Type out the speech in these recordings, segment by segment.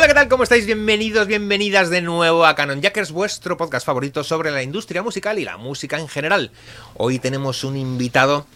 Hola, ¿qué tal? ¿Cómo estáis? Bienvenidos, bienvenidas de nuevo a Canon Jackers, vuestro podcast favorito sobre la industria musical y la música en general. Hoy tenemos un invitado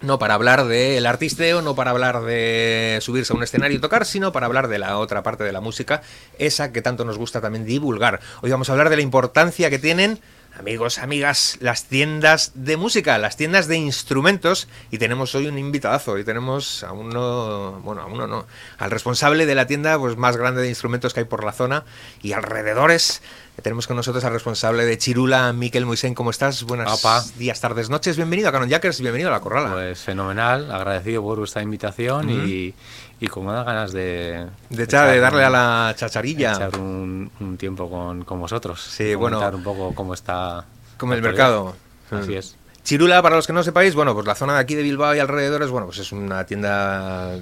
no para hablar del artisteo, no para hablar de subirse a un escenario y tocar, sino para hablar de la otra parte de la música, esa que tanto nos gusta también divulgar. Hoy vamos a hablar de la importancia que tienen Amigos, amigas, las tiendas de música, las tiendas de instrumentos y tenemos hoy un invitadazo, hoy tenemos a uno, bueno, a uno no, al responsable de la tienda pues más grande de instrumentos que hay por la zona y alrededores. Tenemos con nosotros al responsable de Chirula, Miquel Moisén, ¿cómo estás? Buenos días, tardes, noches, bienvenido a Canon Jackers bienvenido a La Corrala. Pues fenomenal, agradecido por vuestra invitación y y como da ganas de... De, echar, de darle a la chacharilla. echar un, tiempo con, con, vosotros. Sí, bueno. un poco cómo está... Como el mercado. Así es. Chirula, para los que no sepáis, bueno, pues la zona de aquí de Bilbao y alrededores, bueno, pues es una tienda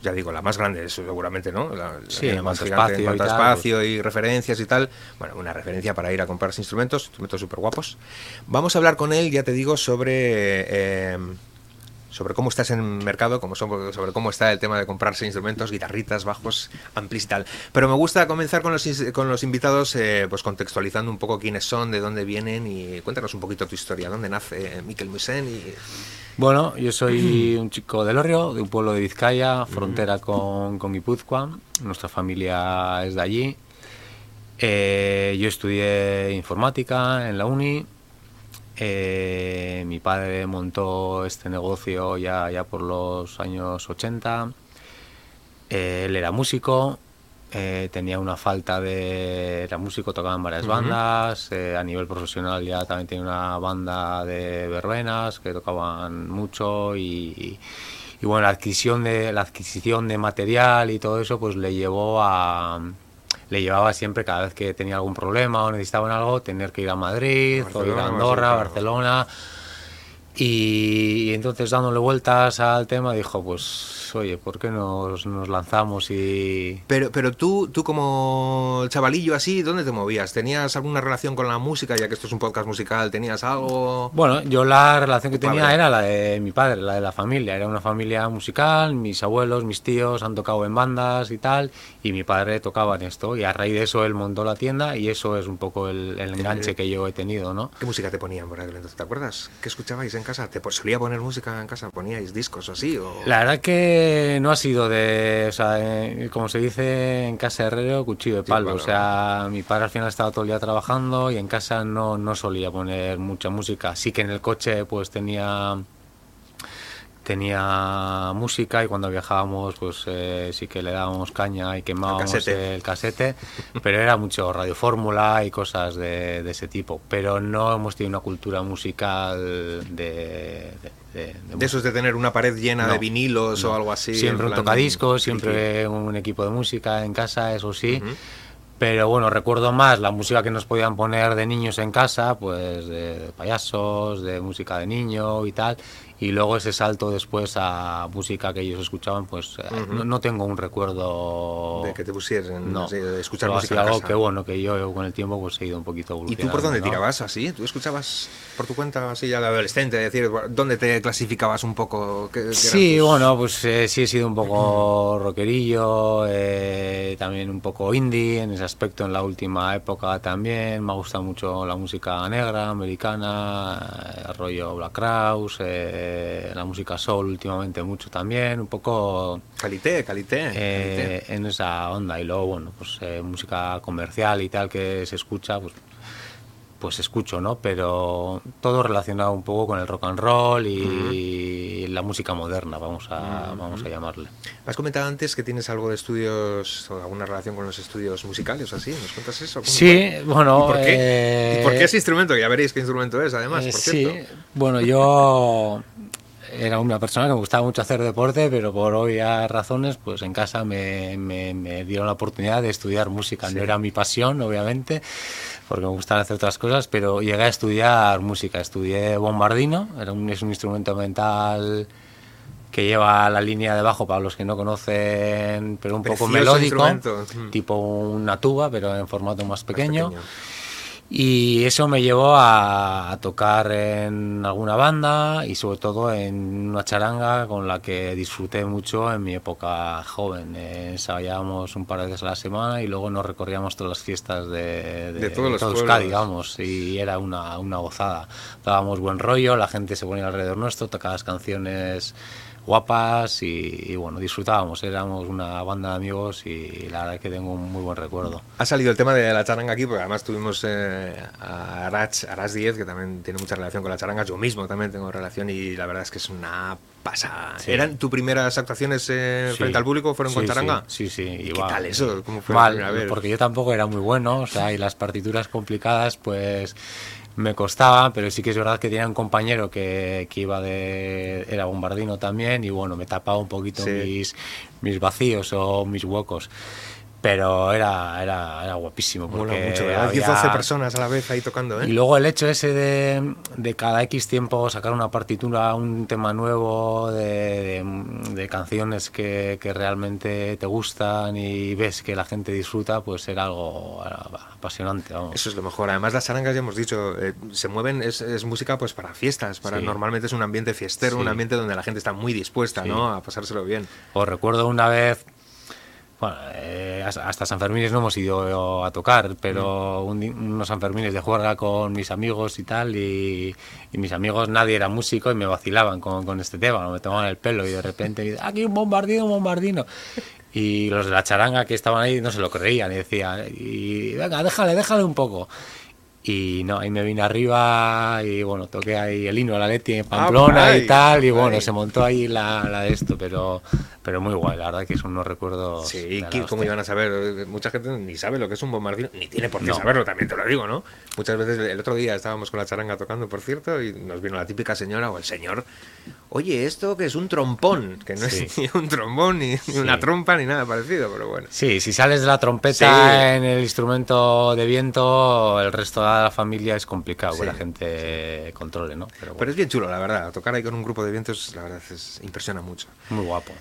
ya digo, la más grande seguramente, ¿no? La, sí, más espacio, y, espacio y, referencias y tal. Bueno, una referencia para ir a comprar instrumentos, instrumentos súper guapos. Vamos a hablar con él, ya te digo, sobre eh, sobre cómo estás en el mercado, como sobre cómo está el tema de comprarse instrumentos, guitarritas, bajos, amplis y tal. Pero me gusta comenzar con los, con los invitados eh, pues contextualizando un poco quiénes son, de dónde vienen y cuéntanos un poquito tu historia, dónde nace Miquel Musen y... Bueno, yo soy un chico de Lorrio, de un pueblo de Vizcaya, frontera con, con Guipúzcoa. Nuestra familia es de allí. Eh, yo estudié informática en la uni, eh, mi padre montó este negocio ya, ya por los años 80. Eh, él era músico, eh, tenía una falta de... Era músico, tocaba en varias bandas, a nivel profesional ya también tenía una banda de verbenas que tocaban mucho y, y bueno, la adquisición, de, la adquisición de material y todo eso pues le llevó a le llevaba siempre, cada vez que tenía algún problema o necesitaban algo, tener que ir a Madrid, o ir a Andorra, Barcelona. Y, entonces dándole vueltas al tema dijo, pues oye, ¿por qué nos, nos, lanzamos y...? Pero, pero tú, tú como chavalillo así, ¿dónde te movías? ¿Tenías alguna relación con la música, ya que esto es un podcast musical? ¿Tenías algo...? Bueno, yo la relación que tenía era la de mi padre, la de la familia. Era una familia musical, mis abuelos, mis tíos han tocado en bandas y tal, y mi padre tocaba en esto. Y a raíz de eso él montó la tienda y eso es un poco el, enganche que yo he tenido, ¿no? ¿Qué música te ponían por aquel entonces? ¿Te acuerdas? ¿Qué escuchabais en casa? ¿Te solía poner música en casa? ¿Poníais discos o así? O... La verdad que no ha sido de, o sea, eh, como se dice en casa herrero, cuchillo de palo. O sea, mi padre al final estaba todo el día trabajando y en casa no, no solía poner mucha música. Sí que en el coche pues tenía tenía música y cuando viajábamos pues eh, sí que le dábamos caña y quemábamos el casete, pero era mucho radio fórmula y cosas de, ese tipo, pero no hemos tenido una cultura musical de... De, eso es de tener una pared llena de vinilos o algo así. Siempre un tocadiscos, siempre un equipo de música en casa, eso sí. Pero bueno, recuerdo más la música que nos podían poner de niños en casa, pues de payasos, de música de niño y tal y luego ese salto después a música que ellos escuchaban, pues eh, no, tengo un recuerdo de que te pusieran no, de escuchar música. algo que bueno, que yo con el tiempo pues he ido un poquito evolucionando. ¿Y tú por dónde tirabas así? ¿Tú escuchabas por tu cuenta así ya de adolescente? decir, ¿dónde te clasificabas un poco? sí, bueno, pues eh, sí he sido un poco rockerillo, eh, también un poco indie en ese aspecto en la última época también. Me ha gustado mucho la música negra, americana, rollo Black Crowes. Eh, la música soul últimamente mucho también, un poco... Calité, calité, eh, En esa onda y luego, bueno, pues eh, música comercial y tal que se escucha, pues pues escucho, ¿no? Pero todo relacionado un poco con el rock and roll y la música moderna, vamos a, vamos a llamarle. Has comentado antes que tienes algo de estudios, o alguna relación con los estudios musicales o así, ¿nos cuentas eso? Sí, bueno... ¿Y por, qué? ¿Y por qué ese instrumento? Ya veréis qué instrumento es, además, por cierto. Sí, bueno, yo era una persona que me gustaba mucho hacer deporte, pero por obvias razones, pues en casa me, me, dieron la oportunidad de estudiar música. No era mi pasión, obviamente, porque me gustaba hacer otras cosas, pero llegué a estudiar música. Estudié bombardino, era un, es un instrumento mental que lleva la línea de bajo para los que no conocen, pero un poco melódico, tipo una tuba, pero en formato más pequeño. Y eso me llevó a, tocar en alguna banda y sobre todo en una charanga con la que disfruté mucho en mi época joven. Eh, ensayábamos un par de veces a la semana y luego nos recorríamos todas las fiestas de, de, los Euskadi, digamos, y era una, una gozada. Dábamos buen rollo, la gente se ponía alrededor nuestro, tocaba las canciones guapas y, bueno, disfrutábamos, éramos una banda de amigos y la verdad es que tengo un muy buen recuerdo. Ha salido el tema de la charanga aquí, porque además tuvimos eh, a Arach, Arach 10, que también tiene mucha relación con la charanga, yo mismo también tengo relación y la verdad es que es una pasada. ¿Eran tus primeras actuaciones eh, frente al público? ¿Fueron con charanga? Sí, sí. ¿Y qué tal eso? ¿Cómo fue Mal, porque yo tampoco era muy bueno, o sea, y las partituras complicadas, pues me costaba, pero sí que es verdad que tenía un compañero que, que iba de. era bombardino también, y bueno, me tapaba un poquito mis, mis vacíos o mis huecos pero era, era, era guapísimo. Porque mucho, ¿verdad? 10 12 personas a la vez ahí tocando, ¿eh? Y luego el hecho ese de, de cada X tiempo sacar una partitura, un tema nuevo, de, de, canciones que, que, realmente te gustan y ves que la gente disfruta, pues era algo apasionante. Vamos. Eso es lo mejor. Además, las arangas, ya hemos dicho, eh, se mueven, es, es, música pues para fiestas, para normalmente es un ambiente fiestero, un ambiente donde la gente está muy dispuesta ¿no? a pasárselo bien. Os recuerdo una vez bueno, eh, hasta San Fermín no hemos ido a tocar, pero mm. unos San Fermín de juerga con mis amigos y tal, y, mis amigos nadie era músico y me vacilaban con, con este tema, me tomaban el pelo y de repente, aquí un bombardino, un bombardino. Y los de la charanga que estaban ahí no se lo creían y decían, y venga, déjale, déjale un poco. Y no, ahí me vine arriba y bueno, toqué ahí el hino de la Leti en Pamplona y tal, y bueno, se montó ahí la, la, de esto, pero, pero muy guay, la verdad que son unos recuerdos. Sí, ¿cómo iban a saber? Mucha gente ni sabe lo que es un bombardino, ni tiene por qué saberlo, también te lo digo, ¿no? Muchas veces el otro día estábamos con la charanga tocando, por cierto, y nos vino la típica señora o el señor, oye, esto que es un trompón, que no es ni un trombón, ni, una trompa, ni nada parecido, pero bueno. Sí, si sales de la trompeta en el instrumento de viento, el resto de la familia es complicado que la gente controle, ¿no? Pero, es bien chulo, la verdad. Tocar ahí con un grupo de vientos, la verdad, es, impresiona mucho. Muy guapo.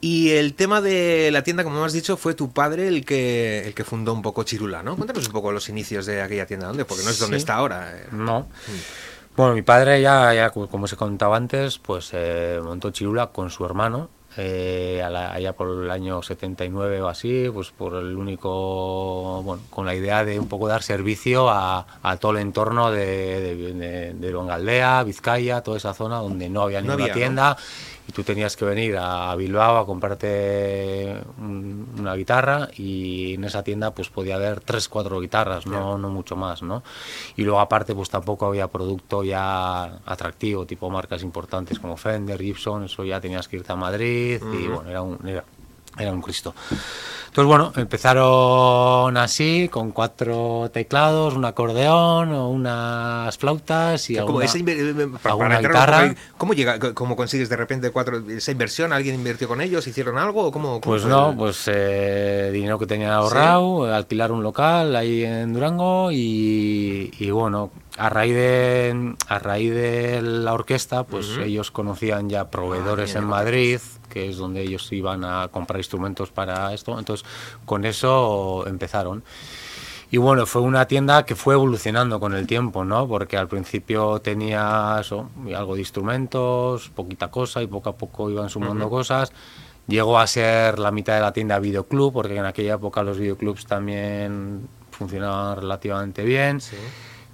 Y el tema de la tienda, como has dicho, fue tu padre el que, el que fundó un poco Chirula, ¿no? Cuéntanos un poco los inicios de aquella tienda, ¿dónde? Porque no es donde está ahora. Eh. No. Mm. Bueno, mi padre ya, ya como se contaba antes, pues eh, montó Chirula con su hermano eh, allá por el año 79 o así, pues por el único, bueno, con la idea de un poco dar servicio a, todo el entorno de, de, de, Vizcaya, toda esa zona donde no había ninguna tienda y tú tenías que venir a Bilbao a comprarte una guitarra y en esa tienda pues podía haber tres, cuatro guitarras, no, no mucho más, ¿no? Y luego aparte pues tampoco había producto ya atractivo, tipo marcas importantes como Fender, Gibson, eso ya tenías que irte a Madrid y bueno, era un, era, era un Cristo. Entonces, bueno, empezaron así, con cuatro teclados, un acordeón, unas flautas y alguna, esa, guitarra. ¿Cómo llega, cómo consigues de repente cuatro, esa inversión? ¿Alguien invirtió con ellos? ¿Hicieron algo? ¿O cómo, pues no, pues eh, dinero que tenía ahorrado, alquilar un local ahí en Durango y, y, bueno, a raíz de a raíz de la orquesta, pues ellos conocían ya proveedores ah, en Madrid que es donde ellos iban a comprar instrumentos para esto. Entonces, con eso empezaron. Y bueno, fue una tienda que fue evolucionando con el tiempo, ¿no? Porque al principio tenía algo de instrumentos, poquita cosa, y poco a poco iban sumando cosas. Llegó a ser la mitad de la tienda videoclub, porque en aquella época los videoclubs también funcionaban relativamente bien. Sí.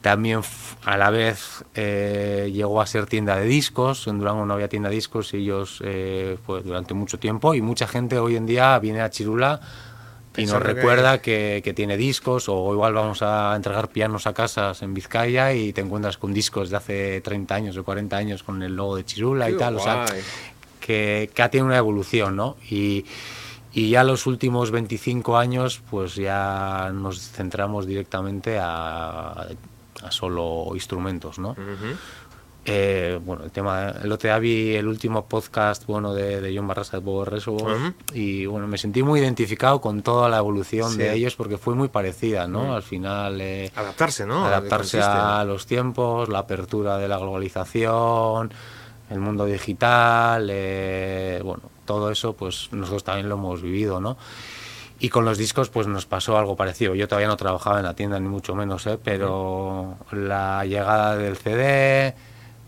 También a la vez eh, llegó a ser tienda de discos, en Durango no había tienda de discos y ellos eh, pues, durante mucho tiempo. Y mucha gente hoy en día viene a Chirula y nos recuerda que... tiene discos. O igual vamos a entregar pianos a casas en Vizcaya y te encuentras con discos de hace 30 años o 40 años con el logo de Chirula y tal, o sea, que, que ha tenido una evolución, ¿no? Y, y ya los últimos 25 años pues ya nos centramos directamente a a solo instrumentos, ¿no? Eh, bueno, el tema, el otro día vi el último podcast bueno de, de John Barrasa de Bobo Reservoir y bueno, me sentí muy identificado con toda la evolución de ellos porque fue muy parecida, ¿no? Al final... Eh, adaptarse, ¿no? Adaptarse a los tiempos, la apertura de la globalización, el mundo digital, eh, bueno, todo eso pues nosotros también lo hemos vivido, ¿no? Y con los discos pues nos pasó algo parecido. Yo todavía no trabajaba en la tienda ni mucho menos, ¿eh? pero la llegada del CD,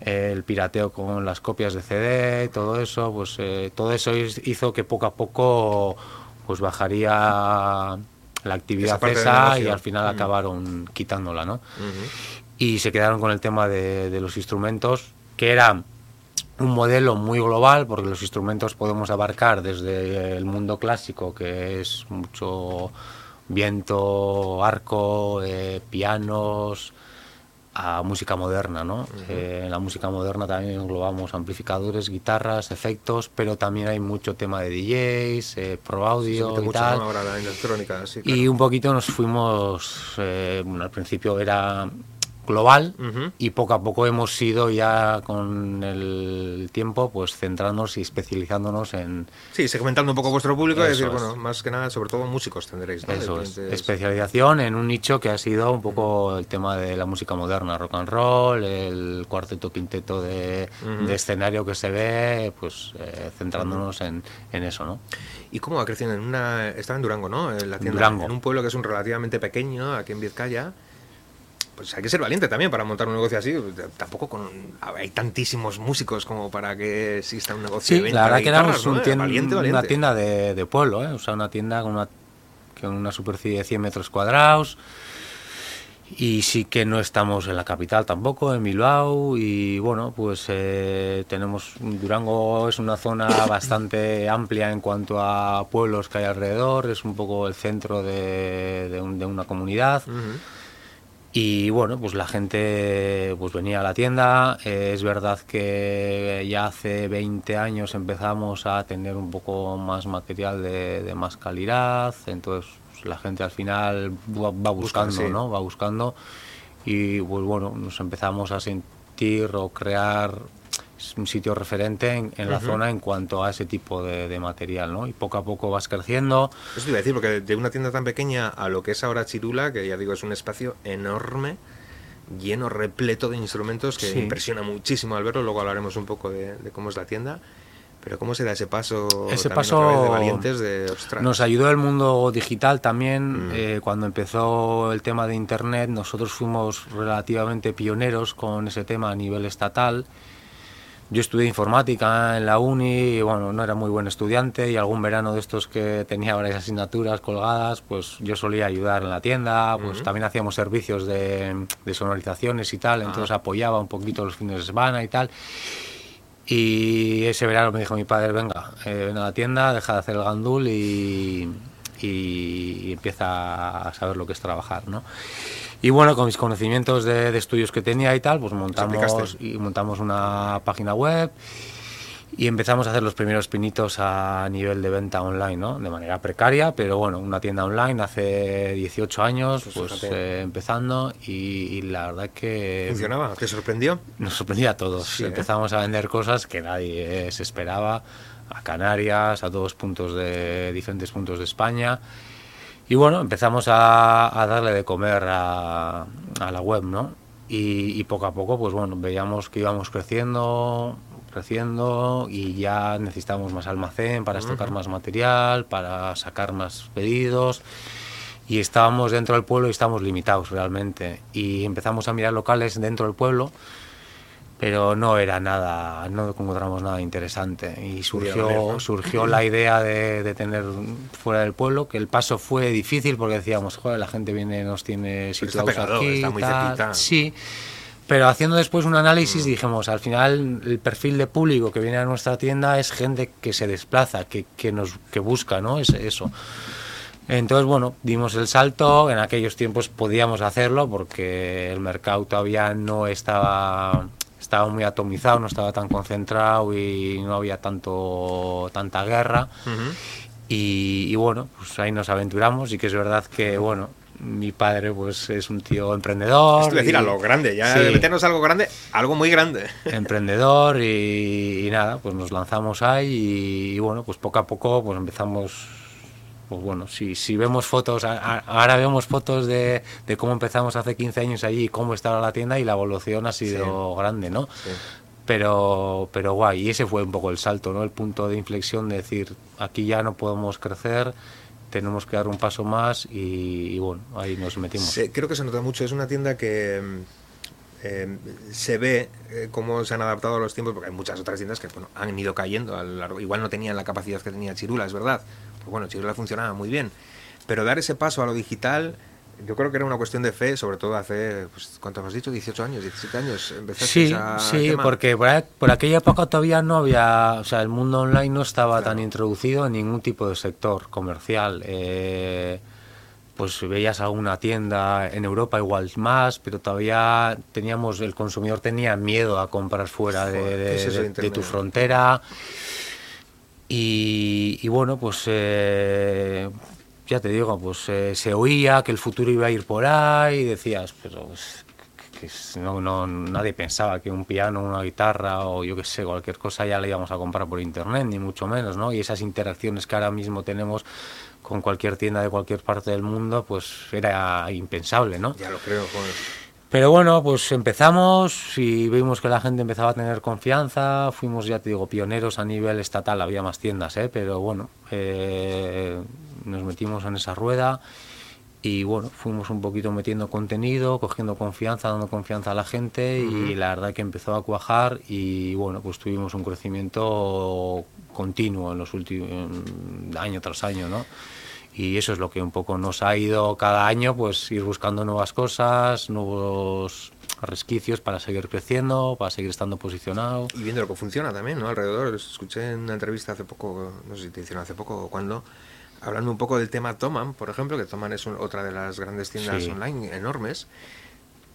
el pirateo con las copias de CD, todo eso, pues eh, todo eso hizo que poco a poco pues bajaría la actividad esa, y al final acabaron quitándola, ¿no? Y se quedaron con el tema de, de los instrumentos, que era un modelo muy global porque los instrumentos podemos abarcar desde el mundo clásico que es mucho viento, arco, eh, pianos, a música moderna, ¿no? Eh, en la música moderna también englobamos amplificadores, guitarras, efectos, pero también hay mucho tema de DJs, eh, pro audio y tal. Y un poquito nos fuimos, bueno, al principio era global y poco a poco hemos ido ya con el tiempo pues centrándonos y especializándonos en... Sí, segmentando un poco vuestro público y decir, bueno, más que nada, sobre todo músicos tendréis. Eso es, especialización en un nicho que ha sido un poco el tema de la música moderna, rock and roll, el cuarteto quinteto de, escenario que se ve, pues eh, centrándonos en, en, eso, ¿no? ¿Y cómo va creciendo? En una, estaba en Durango, ¿no? En la tienda, Durango. En un pueblo que es un relativamente pequeño, aquí en Vizcaya pues hay que ser valiente también para montar un negocio así. Tampoco con, hay tantísimos músicos como para que exista un negocio sí, la verdad que éramos un una tienda de, pueblo, ¿eh? o sea, una tienda con una, con una superficie de 100 metros cuadrados. Y sí que no estamos en la capital tampoco, en Bilbao. Y bueno, pues eh, tenemos. Durango es una zona bastante amplia en cuanto a pueblos que hay alrededor. Es un poco el centro de, de, una comunidad. Y bueno, pues la gente pues venía a la tienda. Eh, es verdad que ya hace 20 años empezamos a tener un poco más material de, más calidad. Entonces pues, la gente al final va, buscando, ¿no? Va buscando. Y pues bueno, nos empezamos a sentir o crear un sitio referente en, la zona en cuanto a ese tipo de, material, ¿no? Y poco a poco vas creciendo. Eso te iba a decir, porque de una tienda tan pequeña a lo que es ahora Chirula, que ya digo es un espacio enorme, lleno, repleto de instrumentos, que impresiona muchísimo al verlo, luego hablaremos un poco de, cómo es la tienda. Pero ¿cómo se da ese paso? Ese paso de valientes de Nos ayudó el mundo digital también. Mm. Eh, cuando empezó el tema de Internet, nosotros fuimos relativamente pioneros con ese tema a nivel estatal. Yo estudié informática en la uni y bueno, no era muy buen estudiante y algún verano de estos que tenía varias asignaturas colgadas, pues yo solía ayudar en la tienda, pues también hacíamos servicios de, sonorizaciones y tal, entonces apoyaba un poquito los fines de semana y tal. Y ese verano me dijo mi padre, venga, eh, ven a la tienda, deja de hacer el gandul y, y empieza a saber lo que es trabajar, ¿no? Y bueno, con mis conocimientos de, estudios que tenía y tal, pues montamos, y montamos una página web y empezamos a hacer los primeros pinitos a nivel de venta online, ¿no? De manera precaria, pero bueno, una tienda online hace 18 años, pues, pues eh, empezando y, la verdad que... ¿Funcionaba? ¿Te sorprendió? Nos sorprendía a todos. ¿eh? Empezamos a vender cosas que nadie se esperaba, a Canarias, a todos puntos de diferentes puntos de España y bueno, empezamos a, darle de comer a, la web, ¿no? Y, poco a poco, pues bueno, veíamos que íbamos creciendo, creciendo y ya necesitábamos más almacén para estocar más material, para sacar más pedidos. Y estábamos dentro del pueblo y estábamos limitados realmente. Y empezamos a mirar locales dentro del pueblo pero no era nada, no encontramos nada interesante. Y surgió, surgió la idea de, tener fuera del pueblo, que el paso fue difícil porque decíamos, joder, la gente viene, nos tiene situados aquí. Está muy cerquita. Sí, pero haciendo después un análisis mm. dijimos, al final el perfil de público que viene a nuestra tienda es gente que se desplaza, que, que nos, que busca, ¿no? Es eso. Entonces, bueno, dimos el salto, en aquellos tiempos podíamos hacerlo porque el mercado todavía no estaba estaba muy atomizado, no estaba tan concentrado y no había tanto tanta guerra. y, bueno, pues ahí nos aventuramos y que es verdad que, bueno, mi padre pues es un tío emprendedor. Es decir, a lo grande, ya meternos algo grande, algo muy grande. Emprendedor y, nada, pues nos lanzamos ahí y, bueno, pues poco a poco pues empezamos pues bueno, si, si vemos fotos, ahora vemos fotos de, de, cómo empezamos hace 15 años allí y cómo estaba la tienda y la evolución ha sido grande, ¿no? Pero, pero guay, y ese fue un poco el salto, ¿no? El punto de inflexión de decir, aquí ya no podemos crecer, tenemos que dar un paso más y, bueno, ahí nos metimos. creo que se nota mucho, es una tienda que mm, eh, se ve eh, cómo se han adaptado a los tiempos, porque hay muchas otras tiendas que bueno, han ido cayendo a lo largo, igual no tenían la capacidad que tenía Chirula, es verdad, pues bueno, Chirula funcionaba muy bien, pero dar ese paso a lo digital yo creo que era una cuestión de fe, sobre todo hace, pues, ¿cuánto has dicho? 18 años, 17 años. sí, sí, porque por, aquella época todavía no había, o sea, el mundo online no estaba tan introducido en ningún tipo de sector comercial. Eh, pues veías alguna tienda en Europa igual más, pero todavía teníamos, el consumidor tenía miedo a comprar fuera de, tu frontera. Y, bueno, pues eh, ya te digo, pues eh, se oía que el futuro iba a ir por ahí y decías, pero pues, que, no, nadie pensaba que un piano, una guitarra o yo qué sé, cualquier cosa ya la íbamos a comprar por internet, ni mucho menos, ¿no? Y esas interacciones que ahora mismo tenemos con cualquier tienda de cualquier parte del mundo, pues era impensable, ¿no? Ya lo creo, joder. Pero bueno, pues empezamos y vimos que la gente empezaba a tener confianza, fuimos, ya te digo, pioneros a nivel estatal, había más tiendas, ¿eh? pero bueno, eh, nos metimos en esa rueda y bueno, fuimos un poquito metiendo contenido, cogiendo confianza, dando confianza a la gente y la verdad que empezó a cuajar y bueno, pues tuvimos un crecimiento continuo en los últimos año tras año, ¿no? Y eso es lo que un poco nos ha ido cada año, pues ir buscando nuevas cosas, nuevos resquicios para seguir creciendo, para seguir estando posicionado. Y viendo lo que funciona también, ¿no? Alrededor, escuché en una entrevista hace poco, no sé si te hicieron hace poco o cuándo, hablando un poco del tema Toman, por ejemplo, que Toman es otra de las grandes tiendas online enormes,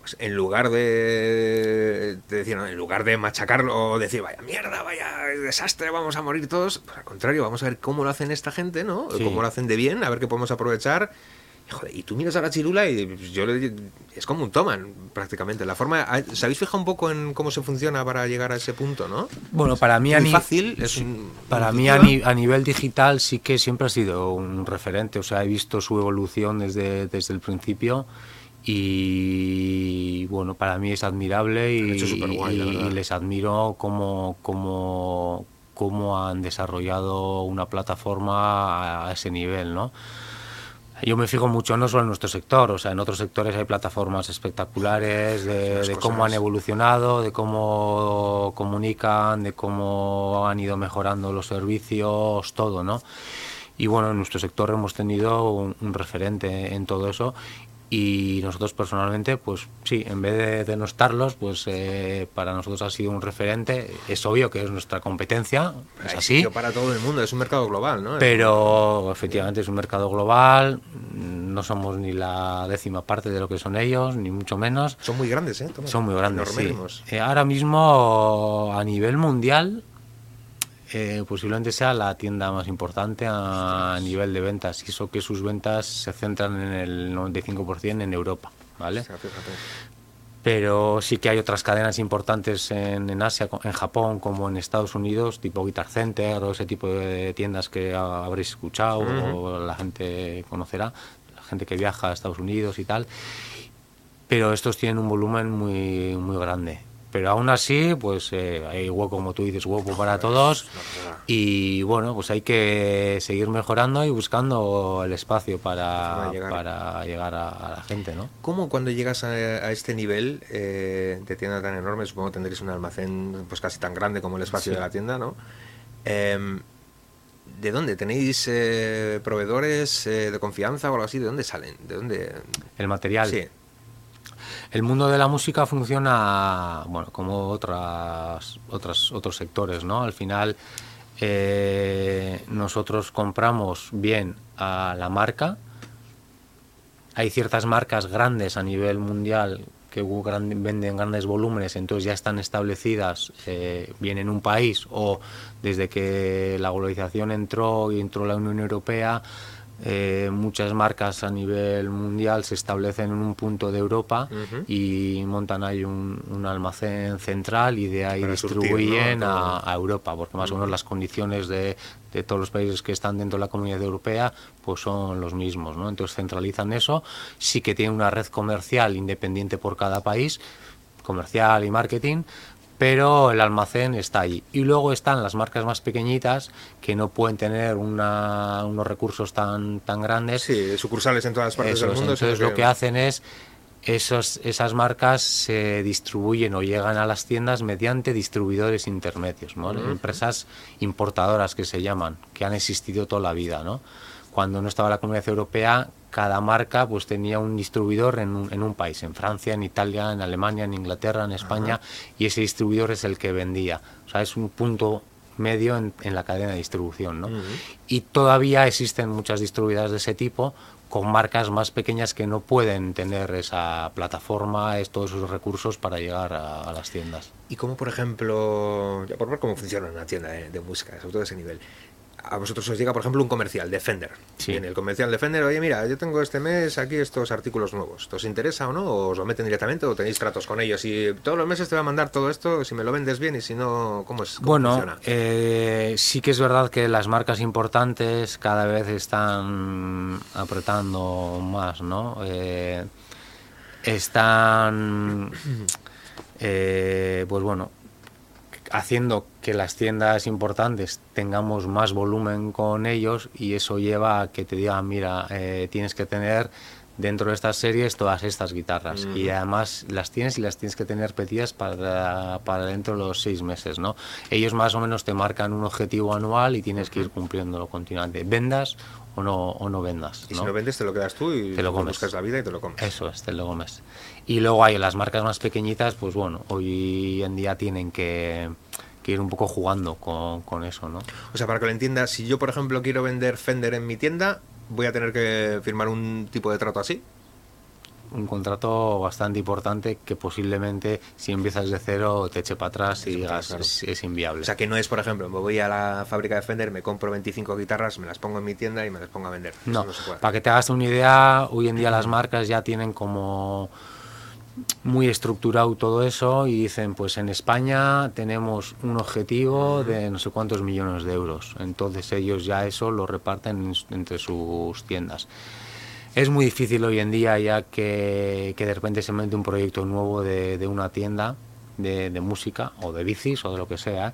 pues en lugar de, decir, en lugar de machacarlo o decir, vaya mierda, vaya desastre, vamos a morir todos, pues al contrario, vamos a ver cómo lo hacen esta gente, ¿no? Cómo lo hacen de bien, a ver qué podemos aprovechar. Y, tú miras a la chirula y pues, yo le, es como un toman prácticamente. La forma, ¿se habéis fijado un poco en cómo se funciona para llegar a ese punto, no? Bueno, para mí Muy fácil, es para mí a, nivel digital sí que siempre ha sido un referente. O sea, he visto su evolución desde, desde el principio y bueno, para mí es admirable y, y les admiro como, como, cómo han desarrollado una plataforma a ese nivel, ¿no? Yo me fijo mucho no solo en nuestro sector, o sea, en otros sectores hay plataformas espectaculares de, cómo han evolucionado, de cómo comunican, de cómo han ido mejorando los servicios, todo, ¿no? Y bueno, en nuestro sector hemos tenido un referente en todo eso y nosotros personalmente, pues sí, en vez de denostarlos, pues eh, para nosotros ha sido un referente. Es obvio que es nuestra competencia, es así. Para todo el mundo, es un mercado global, ¿no? Pero efectivamente es un mercado global, no somos ni la décima parte de lo que son ellos, ni mucho menos. Son muy grandes, ¿eh? son muy grandes, sí. Eh, ahora mismo, a nivel mundial, eh, posiblemente sea la tienda más importante a nivel de ventas y eso que sus ventas se centran en el 95% en Europa, ¿vale? Pero sí que hay otras cadenas importantes en, en, Asia, en Japón, como en Estados Unidos, tipo Guitar Center o ese tipo de tiendas que habréis escuchado o la gente conocerá, la gente que viaja a Estados Unidos y tal. Pero estos tienen un volumen muy, muy grande pero aún así, pues eh, hay hueco, como tú dices, hueco para todos. Y bueno, pues hay que seguir mejorando y buscando el espacio para, para llegar, a, la gente, ¿no? ¿Cómo cuando llegas a, este nivel eh, de tienda tan enorme, supongo que tendréis un almacén pues casi tan grande como el espacio de la tienda, ¿no? Em, ¿De dónde? ¿Tenéis eh, proveedores de confianza o algo así? ¿De dónde salen? ¿De dónde? El material. Sí. El mundo de la música funciona, bueno, como otras, otras, otros sectores, ¿no? Al final eh, nosotros compramos bien a la marca. Hay ciertas marcas grandes a nivel mundial que venden grandes volúmenes, entonces ya están establecidas eh, bien en un país o desde que la globalización entró y entró la Unión Europea, eh, muchas marcas a nivel mundial se establecen en un punto de Europa y montan ahí un, almacén central y de ahí distribuyen a, Europa, porque más o menos las condiciones de, todos los países que están dentro de la comunidad europea pues son los mismos, ¿no? Entonces centralizan eso, sí que tienen una red comercial independiente por cada país, comercial y marketing, pero el almacén está allí. Y luego están las marcas más pequeñitas que no pueden tener una, unos recursos tan, tan grandes. Sí, sucursales en todas partes del mundo. Entonces lo que hacen es esos, esas marcas se distribuyen o llegan a las tiendas mediante distribuidores intermedios, ¿no? empresas importadoras que se llaman, que han existido toda la vida. ¿no? Cuando no estaba la Comunidad Europea, cada marca pues tenía un distribuidor en un, en un país, en Francia, en Italia, en Alemania, en Inglaterra, en España, y ese distribuidor es el que vendía. O sea, es un punto medio en, en la cadena de distribución. ¿no? Y todavía existen muchas distribuidoras de ese tipo con marcas más pequeñas que no pueden tener esa plataforma, todos esos recursos para llegar a, las tiendas. Y cómo, por ejemplo, ya por ver cómo funciona una tienda de, de música, sobre todo ese nivel a vosotros os llega, por ejemplo, un comercial de Fender. En el comercial de Fender, oye, mira, yo tengo este mes aquí estos artículos nuevos. ¿Te os interesa o no? ¿O os lo meten directamente o tenéis tratos con ellos? Y todos los meses te va a mandar todo esto, si me lo vendes bien y si no, ¿cómo es? bueno, eh, sí que es verdad que las marcas importantes cada vez están apretando más, ¿no? Eh, están, eh, pues bueno, haciendo que las tiendas importantes tengamos más volumen con ellos y eso lleva a que te digan, mira, eh, tienes que tener dentro de estas series todas estas guitarras y además las tienes y las tienes que tener pedidas para, para dentro de los seis meses, ¿no? Ellos más o menos te marcan un objetivo anual y tienes que ir cumpliéndolo continuamente. Vendas o no, o no vendas. Y si no vendes, te lo quedas tú y te lo comes. buscas la vida y te lo comes. Eso es, te lo comes. Y luego hay las marcas más pequeñitas, pues bueno, hoy en día tienen que, ir un poco jugando con, con, eso, ¿no? O sea, para que lo entiendas, si yo, por ejemplo, quiero vender Fender en mi tienda, voy a tener que firmar un tipo de trato así un contrato bastante importante que posiblemente si empiezas de cero te eche para atrás y digas es, inviable. O sea que no es, por ejemplo, me voy a la fábrica de Fender, me compro 25 guitarras, me las pongo en mi tienda y me las pongo a vender. No, para que te hagas una idea, hoy en día las marcas ya tienen como muy estructurado todo eso y dicen pues en España tenemos un objetivo de no sé cuántos millones de euros. Entonces ellos ya eso lo reparten entre sus tiendas. Es muy difícil hoy en día ya que, que de repente se mete un proyecto nuevo de, de una tienda de, de, música o de bicis o de lo que sea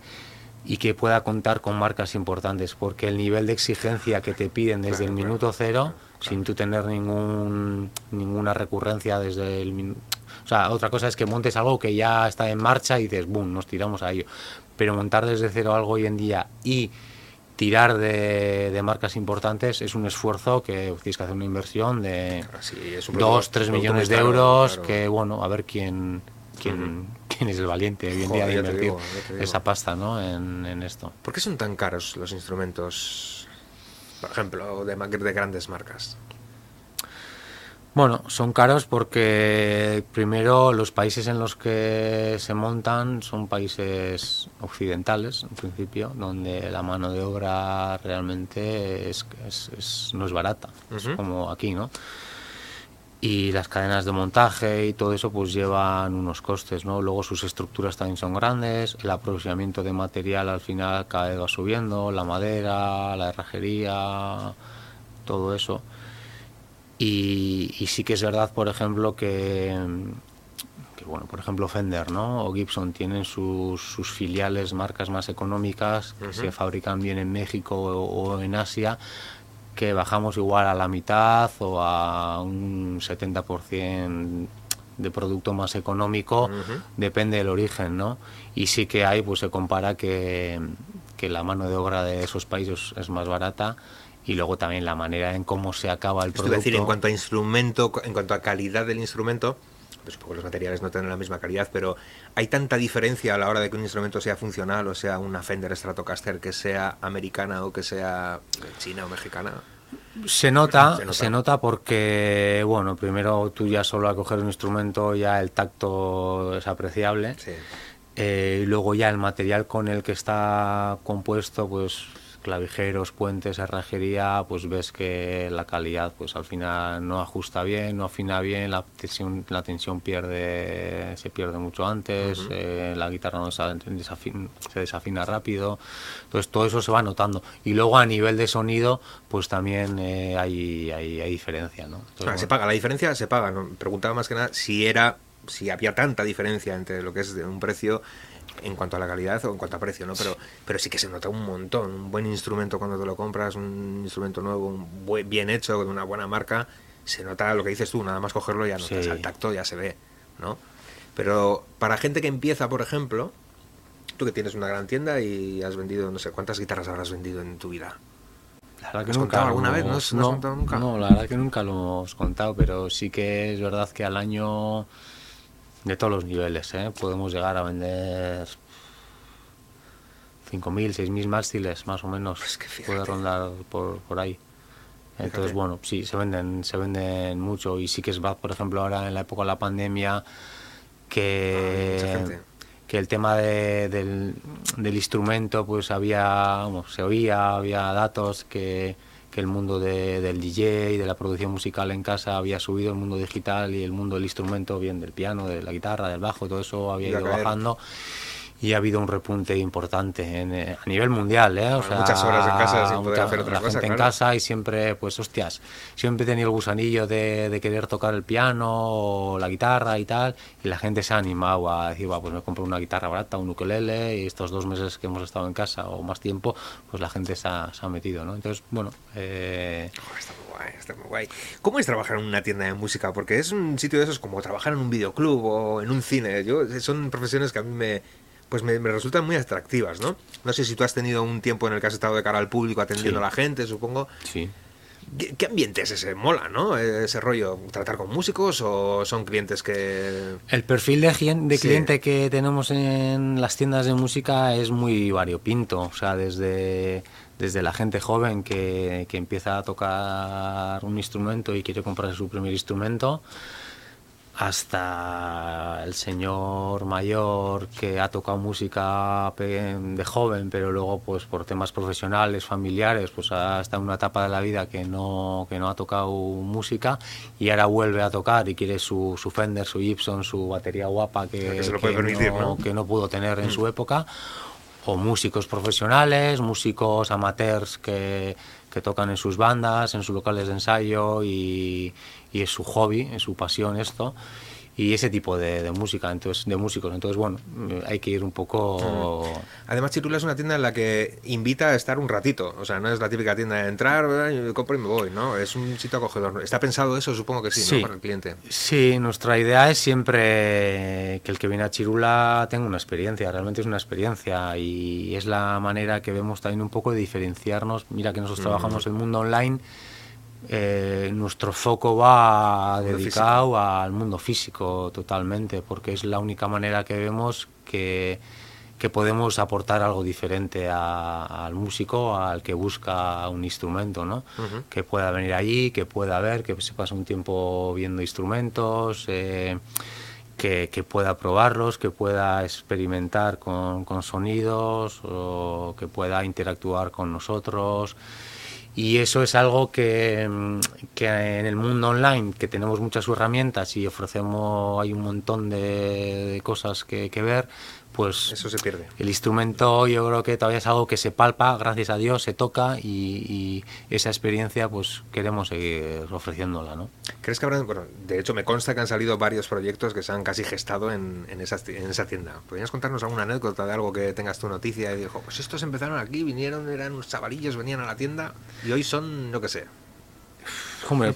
y que pueda contar con marcas importantes porque el nivel de exigencia que te piden desde el minuto cero sin tú tener ningún, ninguna recurrencia desde el minuto... Sea, otra cosa es que montes algo que ya está en marcha y dices, boom, nos tiramos a ello. Pero montar desde cero algo hoy en día y tirar de, marcas importantes es un esfuerzo que tienes que hacer una inversión de 2, 3 millones de euros, que bueno, a ver quién, quién, quién es el valiente hoy en día de invertir esa pasta ¿no? en, en, esto. ¿Por qué son tan caros los instrumentos, por ejemplo, de, de grandes marcas? Bueno, son caros porque primero los países en los que se montan son países occidentales, en principio, donde la mano de obra realmente es, es, no es barata, es como aquí, ¿no? Y las cadenas de montaje y todo eso pues llevan unos costes, ¿no? Luego sus estructuras también son grandes, el aprovisionamiento de material al final cada vez va subiendo, la madera, la herrajería, todo eso. Y, sí que es verdad, por ejemplo, que, bueno, por ejemplo Fender, ¿no? O Gibson tienen sus, sus filiales, marcas más económicas que se fabrican bien en México o, en Asia, que bajamos igual a la mitad o a un 70% de producto más económico, depende del origen, ¿no? Y sí que hay, pues se compara que, que la mano de obra de esos países es más barata y luego también la manera en cómo se acaba el producto. Es decir, en cuanto a instrumento, en cuanto a calidad del instrumento, pues supongo que los materiales no tienen la misma calidad, pero hay tanta diferencia a la hora de que un instrumento sea funcional, o sea una Fender Stratocaster que sea americana o que sea china o mexicana. Se nota, se nota, porque, bueno, primero tú ya solo a coger un instrumento ya el tacto es apreciable. Eh, y luego ya el material con el que está compuesto, pues clavijeros, puentes, herrajería, pues ves que la calidad pues al final no ajusta bien, no afina bien, la tensión, la tensión pierde, se pierde mucho antes, eh, la guitarra no se desafina, se desafina rápido, entonces todo eso se va notando. Y luego a nivel de sonido, pues también eh, hay, hay, diferencia, ¿no? Ah, se paga, la diferencia se paga, ¿no? preguntaba más que nada si era si había tanta diferencia entre lo que es de un precio en cuanto a la calidad o en cuanto a precio, ¿no? Pero, pero sí que se nota un montón. Un buen instrumento cuando te lo compras, un instrumento nuevo, un buen, bien hecho, de una buena marca, se nota lo que dices tú, nada más cogerlo ya notas Sí. al tacto, ya se ve, ¿no? Pero para gente que empieza, por ejemplo, tú que tienes una gran tienda y has vendido, no sé, ¿cuántas guitarras habrás vendido en tu vida? La verdad que ¿Has nunca contado alguna lo- vez? ¿No has- no has contado nunca? No, la verdad que nunca lo hemos contado, pero sí que es verdad que al año, de todos los niveles, ¿eh? podemos llegar a vender 5.000, 6.000 mástiles, más o menos. Que. Puede rondar por, por ahí. Entonces, Fíjate. bueno, sí, se venden, se venden mucho y sí que es verdad, por ejemplo, ahora en la época de la pandemia, que que el tema de- del, del instrumento pues había se oía había datos que, que el mundo de- del DJ de la producción musical en casa había subido el mundo digital y el mundo del instrumento bien del piano de la guitarra del bajo todo eso había ido caer. Y ha habido un repunte importante en, eh, a nivel mundial, ¿eh? O Bueno, sea, muchas horas en casa sin poder mucha- hacer otra la cosa, gente en casa y siempre, pues hostias, siempre he tenido el gusanillo de, de querer tocar el piano o la guitarra y tal, y la gente se ha animado a decir, va, pues me compro una guitarra barata, un ukelele, y estos dos meses que hemos estado en casa o más tiempo, pues la gente se ha, se ha metido, ¿no? Entonces, bueno, eh, Joder, está muy guay, está muy guay. ¿Cómo es trabajar en una tienda de música? Porque es un sitio de esos como trabajar en un videoclub o en un cine. Yo, son profesiones que a mí me, pues me, me resultan muy atractivas, ¿no? No sé si tú has tenido un tiempo en el que has estado de cara al público atendiendo Sí. a la gente, supongo. sí. ¿Qué, qué ambiente es ese? ¿Mola, no? Ese rollo, tratar con músicos o son clientes que... El perfil de, de Sí. cliente que tenemos en las tiendas de música es muy variopinto, o sea, desde, desde la gente joven que, que empieza a tocar un instrumento y quiere comprarse su primer instrumento, hasta el señor mayor que ha tocado música de joven, pero luego pues por temas profesionales, familiares, pues ha estado en una etapa de la vida que no, que no ha tocado música y ahora vuelve a tocar y quiere su, su Fender, su Gibson, su batería guapa que, Que se lo puede permitir, ¿no? que no pudo tener en su época o músicos profesionales, músicos amateurs que, que tocan en sus bandas, en sus locales de ensayo y, y es su hobby, es su pasión esto y ese tipo de, de música, entonces de músicos, entonces bueno, eh, hay que ir un poco Además, Chirula es una tienda en la que invita a estar un ratito. O sea, no es la típica tienda de entrar, compro y me voy, ¿no? Es un sitio acogedor. ¿Está pensado eso? Supongo que sí, Sí. ¿no? Para el cliente. Sí, nuestra idea es siempre que el que viene a Chirula tenga una experiencia, realmente es una experiencia y es la manera que vemos también un poco de diferenciarnos. Mira que nosotros trabajamos el mundo online, eh, nuestro foco va dedicado al mundo físico totalmente, porque es la única manera que vemos que, que podemos aportar algo diferente a- al músico, al que busca un instrumento, ¿no? Que pueda venir allí, que pueda ver, que se pase un tiempo viendo instrumentos, eh, que, que pueda probarlos, que pueda experimentar con, con sonidos, o que pueda interactuar con nosotros. Y eso es algo que, mm, que en el mundo online, que tenemos muchas herramientas y ofrecemos, hay un montón de, de cosas que, que ver, pues Eso se pierde. el instrumento yo creo que todavía es algo que se palpa, gracias a Dios, se toca y, y esa experiencia pues queremos seguir ofreciéndola, ¿no? ¿Crees que habrán.? Bueno, de hecho, me consta que han salido varios proyectos que se han casi gestado en, en, esa, en esa tienda. ¿Podrías contarnos alguna anécdota de algo que tengas tu noticia y dijo, pues estos empezaron aquí, vinieron, eran unos chavalillos, venían a la tienda y hoy son, no que sé. Hombre,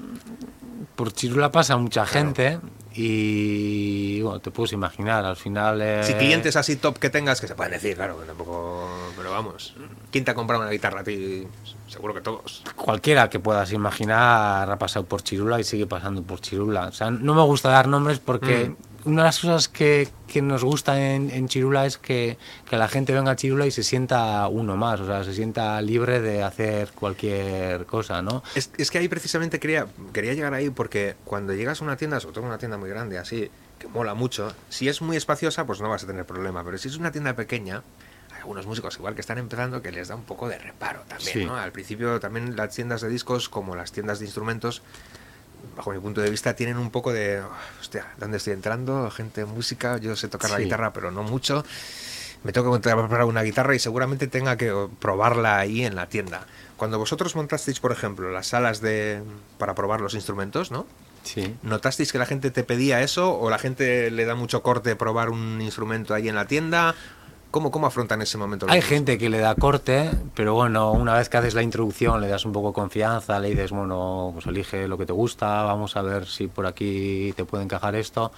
por Chirula pasa mucha gente y bueno, te puedes imaginar, al final... eh, Si clientes así top que tengas, que se pueden decir, claro, que tampoco. Pero vamos. ¿Quién te ha comprado una guitarra a ti? Seguro que todos. Cualquiera que puedas imaginar ha pasado por Chirula y sigue pasando por Chirula. O sea, no me gusta dar nombres porque una de las cosas que, que nos gusta en, en Chirula es que, que la gente venga a Chirula y se sienta uno más, o sea, se sienta libre de hacer cualquier cosa, ¿no? Es, es que ahí precisamente quería, quería llegar ahí porque cuando llegas a una tienda, sobre todo una tienda muy grande, así, que mola mucho, si es muy espaciosa, pues no vas a tener problema. Pero si es una tienda pequeña, hay algunos músicos igual que están empezando que les da un poco de reparo también, Sí. ¿no? Al principio también las tiendas de discos, como las tiendas de instrumentos, bajo mi punto de vista, tienen un poco de, "Oh, hostia, ¿dónde estoy entrando? Gente, música, yo sé tocar la guitarra, pero no mucho. Me tengo que comprar una guitarra y seguramente tenga que probarla ahí en la tienda. Cuando vosotros montasteis, por ejemplo, las salas de para probar los instrumentos, ¿no? Sí. ¿Notasteis que la gente te pedía eso o la gente le da mucho corte probar un instrumento ahí en la tienda? ¿Cómo, cómo afrontan ese momento? Hay gente que le da corte, pero bueno, una vez que haces la introducción le das un poco de confianza, le dices, bueno, pues elige lo que te gusta, vamos a ver si por aquí te puede encajar esto.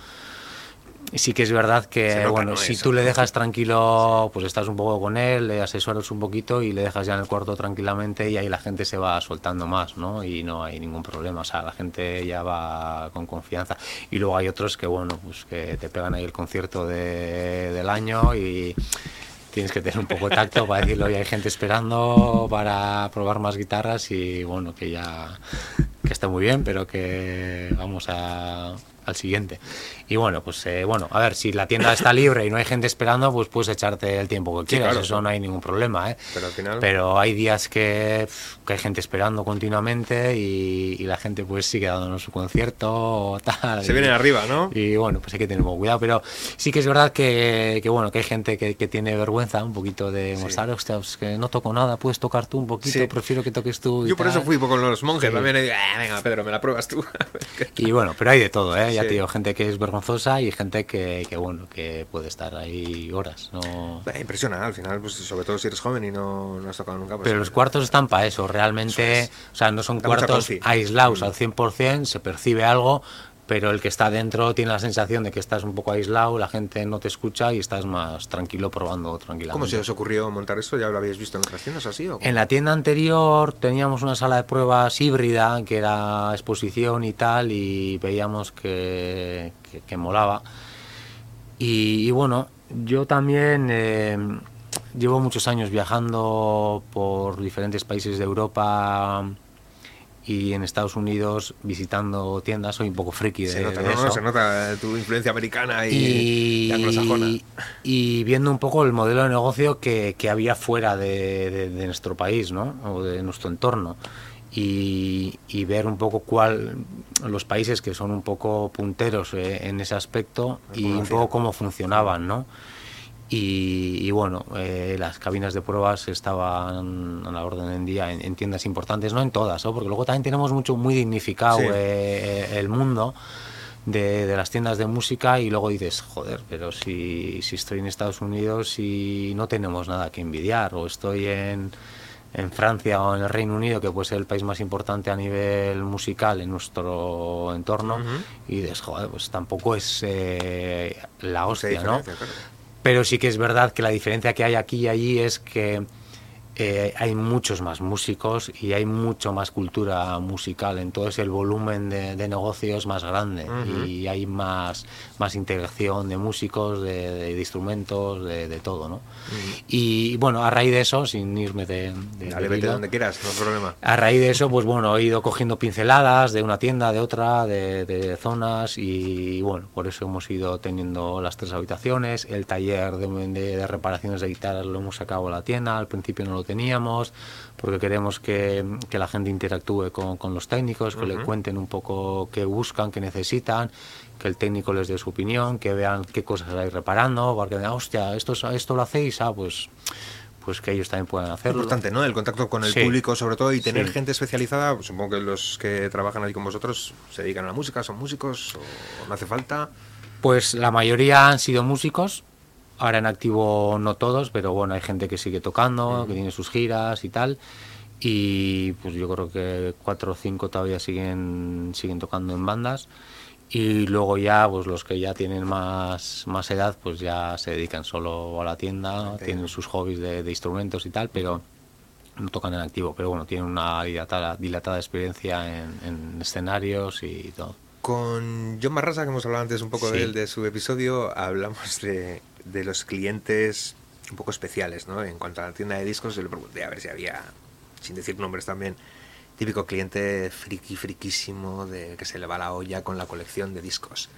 Y sí que es verdad que, bueno, ¿no? si Eso, tú le dejas tranquilo, pues estás un poco con él, le asesoras un poquito y le dejas ya en el cuarto tranquilamente y ahí la gente se va soltando más, ¿no? Y no hay ningún problema, o sea, la gente ya va con confianza. Y luego hay otros que, bueno, pues que te pegan ahí el concierto de- del año y tienes que tener un poco de tacto para decirlo, oye, hay gente esperando para probar más guitarras y, bueno, que ya que está muy bien, pero que vamos a- al siguiente. Y bueno, pues eh, bueno, a ver, si la tienda está libre y no hay gente esperando, pues puedes echarte el tiempo que Sí, quieras, claro, eso sí. no hay ningún problema, ¿eh? Pero al final- Pero hay días que, que hay gente esperando continuamente y, y la gente pues sigue dándonos su concierto o tal. Se y- vienen arriba, ¿no? y bueno, pues hay que tener cuidado, pero sí que es verdad que, que, bueno, que hay gente que, que tiene vergüenza un poquito de mostrar, hostia, pues que no toco nada, puedes tocar tú un poquito, Sí. prefiero que toques tú. y Yo por eso tal". fui con los monjes Sí. también. y "Ah, venga, Pedro, me la pruebas tú. Y bueno, pero hay de todo, ¿eh? Ya Sí. te digo, gente que es vergonzosa y gente que, que, bueno, que puede estar ahí horas, ¿no? Eh, Impresiona, al final, pues sobre todo si eres joven y no, no has tocado nunca. Pues, Pero los cuartos están para eso, realmente, Eso o sea, no son Da cuartos aislados Mm. al 100%, se percibe algo, pero el que está dentro tiene la sensación de que estás un poco aislado, la gente no te escucha y estás más tranquilo probando tranquilamente. ¿Cómo se os ocurrió montar esto? ¿Ya lo habéis visto en otras tiendas así? O? En la tienda anterior teníamos una sala de pruebas híbrida, que era exposición y tal, y veíamos que, que, que molaba. Y, y bueno, yo también eh, llevo muchos años viajando por diferentes países de Europa y en Estados Unidos visitando tiendas, soy un poco friki de, se nota, de ¿no? eso. Se nota tu influencia americana y, anglosajona. y viendo un poco el modelo de negocio que, que había fuera de, de- de nuestro país, ¿no? O de nuestro entorno. Y, y ver un poco cuál los países que son un poco punteros eh, en ese aspecto y un poco cómo funcionaban, ¿no? Y, y bueno, eh, las cabinas de pruebas estaban a la orden del día en, en tiendas importantes, no en todas, ¿no? porque luego también tenemos mucho muy dignificado Sí. eh, el mundo de, de las tiendas de música y luego dices, joder, pero si, si estoy en Estados Unidos y no tenemos nada que envidiar, o estoy en, en Francia o en el Reino Unido, que puede ser el país más importante a nivel musical en nuestro entorno, y dices, joder, pues tampoco es eh, la hostia, ¿no? claro. Pero sí que es verdad que la diferencia que hay aquí y allí es que eh, hay muchos más músicos y hay mucho más cultura musical, entonces el volumen de, de negocio es más grande y hay más, más integración de músicos, de, instrumentos, de, de todo, ¿no? Y bueno, a raíz de eso, sin irme de... Dale, vete donde quieras, no hay problema. a raíz de eso, pues bueno, he ido cogiendo pinceladas de una tienda, de otra, de, zonas y bueno, por eso hemos ido teniendo las tres habitaciones. El taller de reparaciones de guitarras lo hemos sacado a la tienda, al principio no lo teníamos, porque queremos que, que la gente interactúe con, con los técnicos, que le Ujú. cuenten un poco qué buscan, qué necesitan, que el técnico les dé su opinión, que vean qué cosas hay reparando, porque, ah, hostia, esto, es- esto lo hacéis, ah, pues, pues que ellos también puedan Es hacerlo. importante, ¿no? El contacto con el Sí. público, sobre todo, y tener Sí. gente especializada. pues supongo que los que trabajan ahí con vosotros se dedican a la música, son músicos, o no hace falta. Pues la mayoría han sido músicos. Ahora en activo no todos, pero bueno, hay gente que sigue tocando, que tiene sus giras y tal. Y pues yo creo que cuatro o cinco todavía siguen, siguen tocando en bandas. Y luego ya, pues los que ya tienen más, más edad, pues ya se dedican solo a la tienda, tienen sus hobbies de, de instrumentos y tal, pero no tocan en activo. Pero bueno, tienen una dilatada, dilatada experiencia en, en escenarios y todo. Con John Barrasa, que hemos hablado antes un poco Sí. de él, de su episodio, hablamos de, de los clientes un poco especiales, ¿no? En cuanto a la tienda de discos, yo le pregunté a ver si había, sin decir nombres también, típico cliente friki, friquísimo, de que se le va la olla con la colección de discos.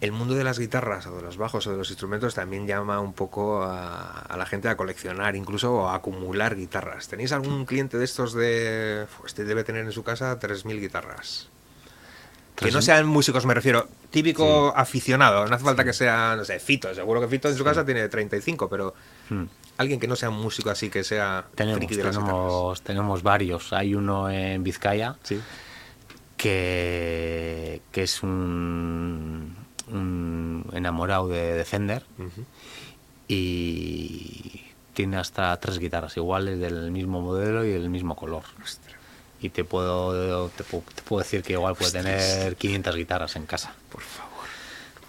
El mundo de las guitarras o de los bajos o de los instrumentos también llama un poco a, la gente a coleccionar, incluso a acumular guitarras. ¿Tenéis algún cliente de estos de... Este debe tener en su casa 3.000 guitarras? Que no sean músicos, me refiero. Típico aficionado. No hace falta que sea, no sé, Fito. Seguro que Fito en su casa tiene 35, pero Hmm. alguien que no sea un músico así, que sea Tenemos, friki de las tenemos, tenemos varios. Hay uno en Vizcaya Sí. que, que es un, un enamorado de, de Fender y tiene hasta tres guitarras iguales del mismo modelo y del mismo color. Y te puedo, te, pu- te puedo decir que igual puede tener 500 guitarras en casa. Por favor.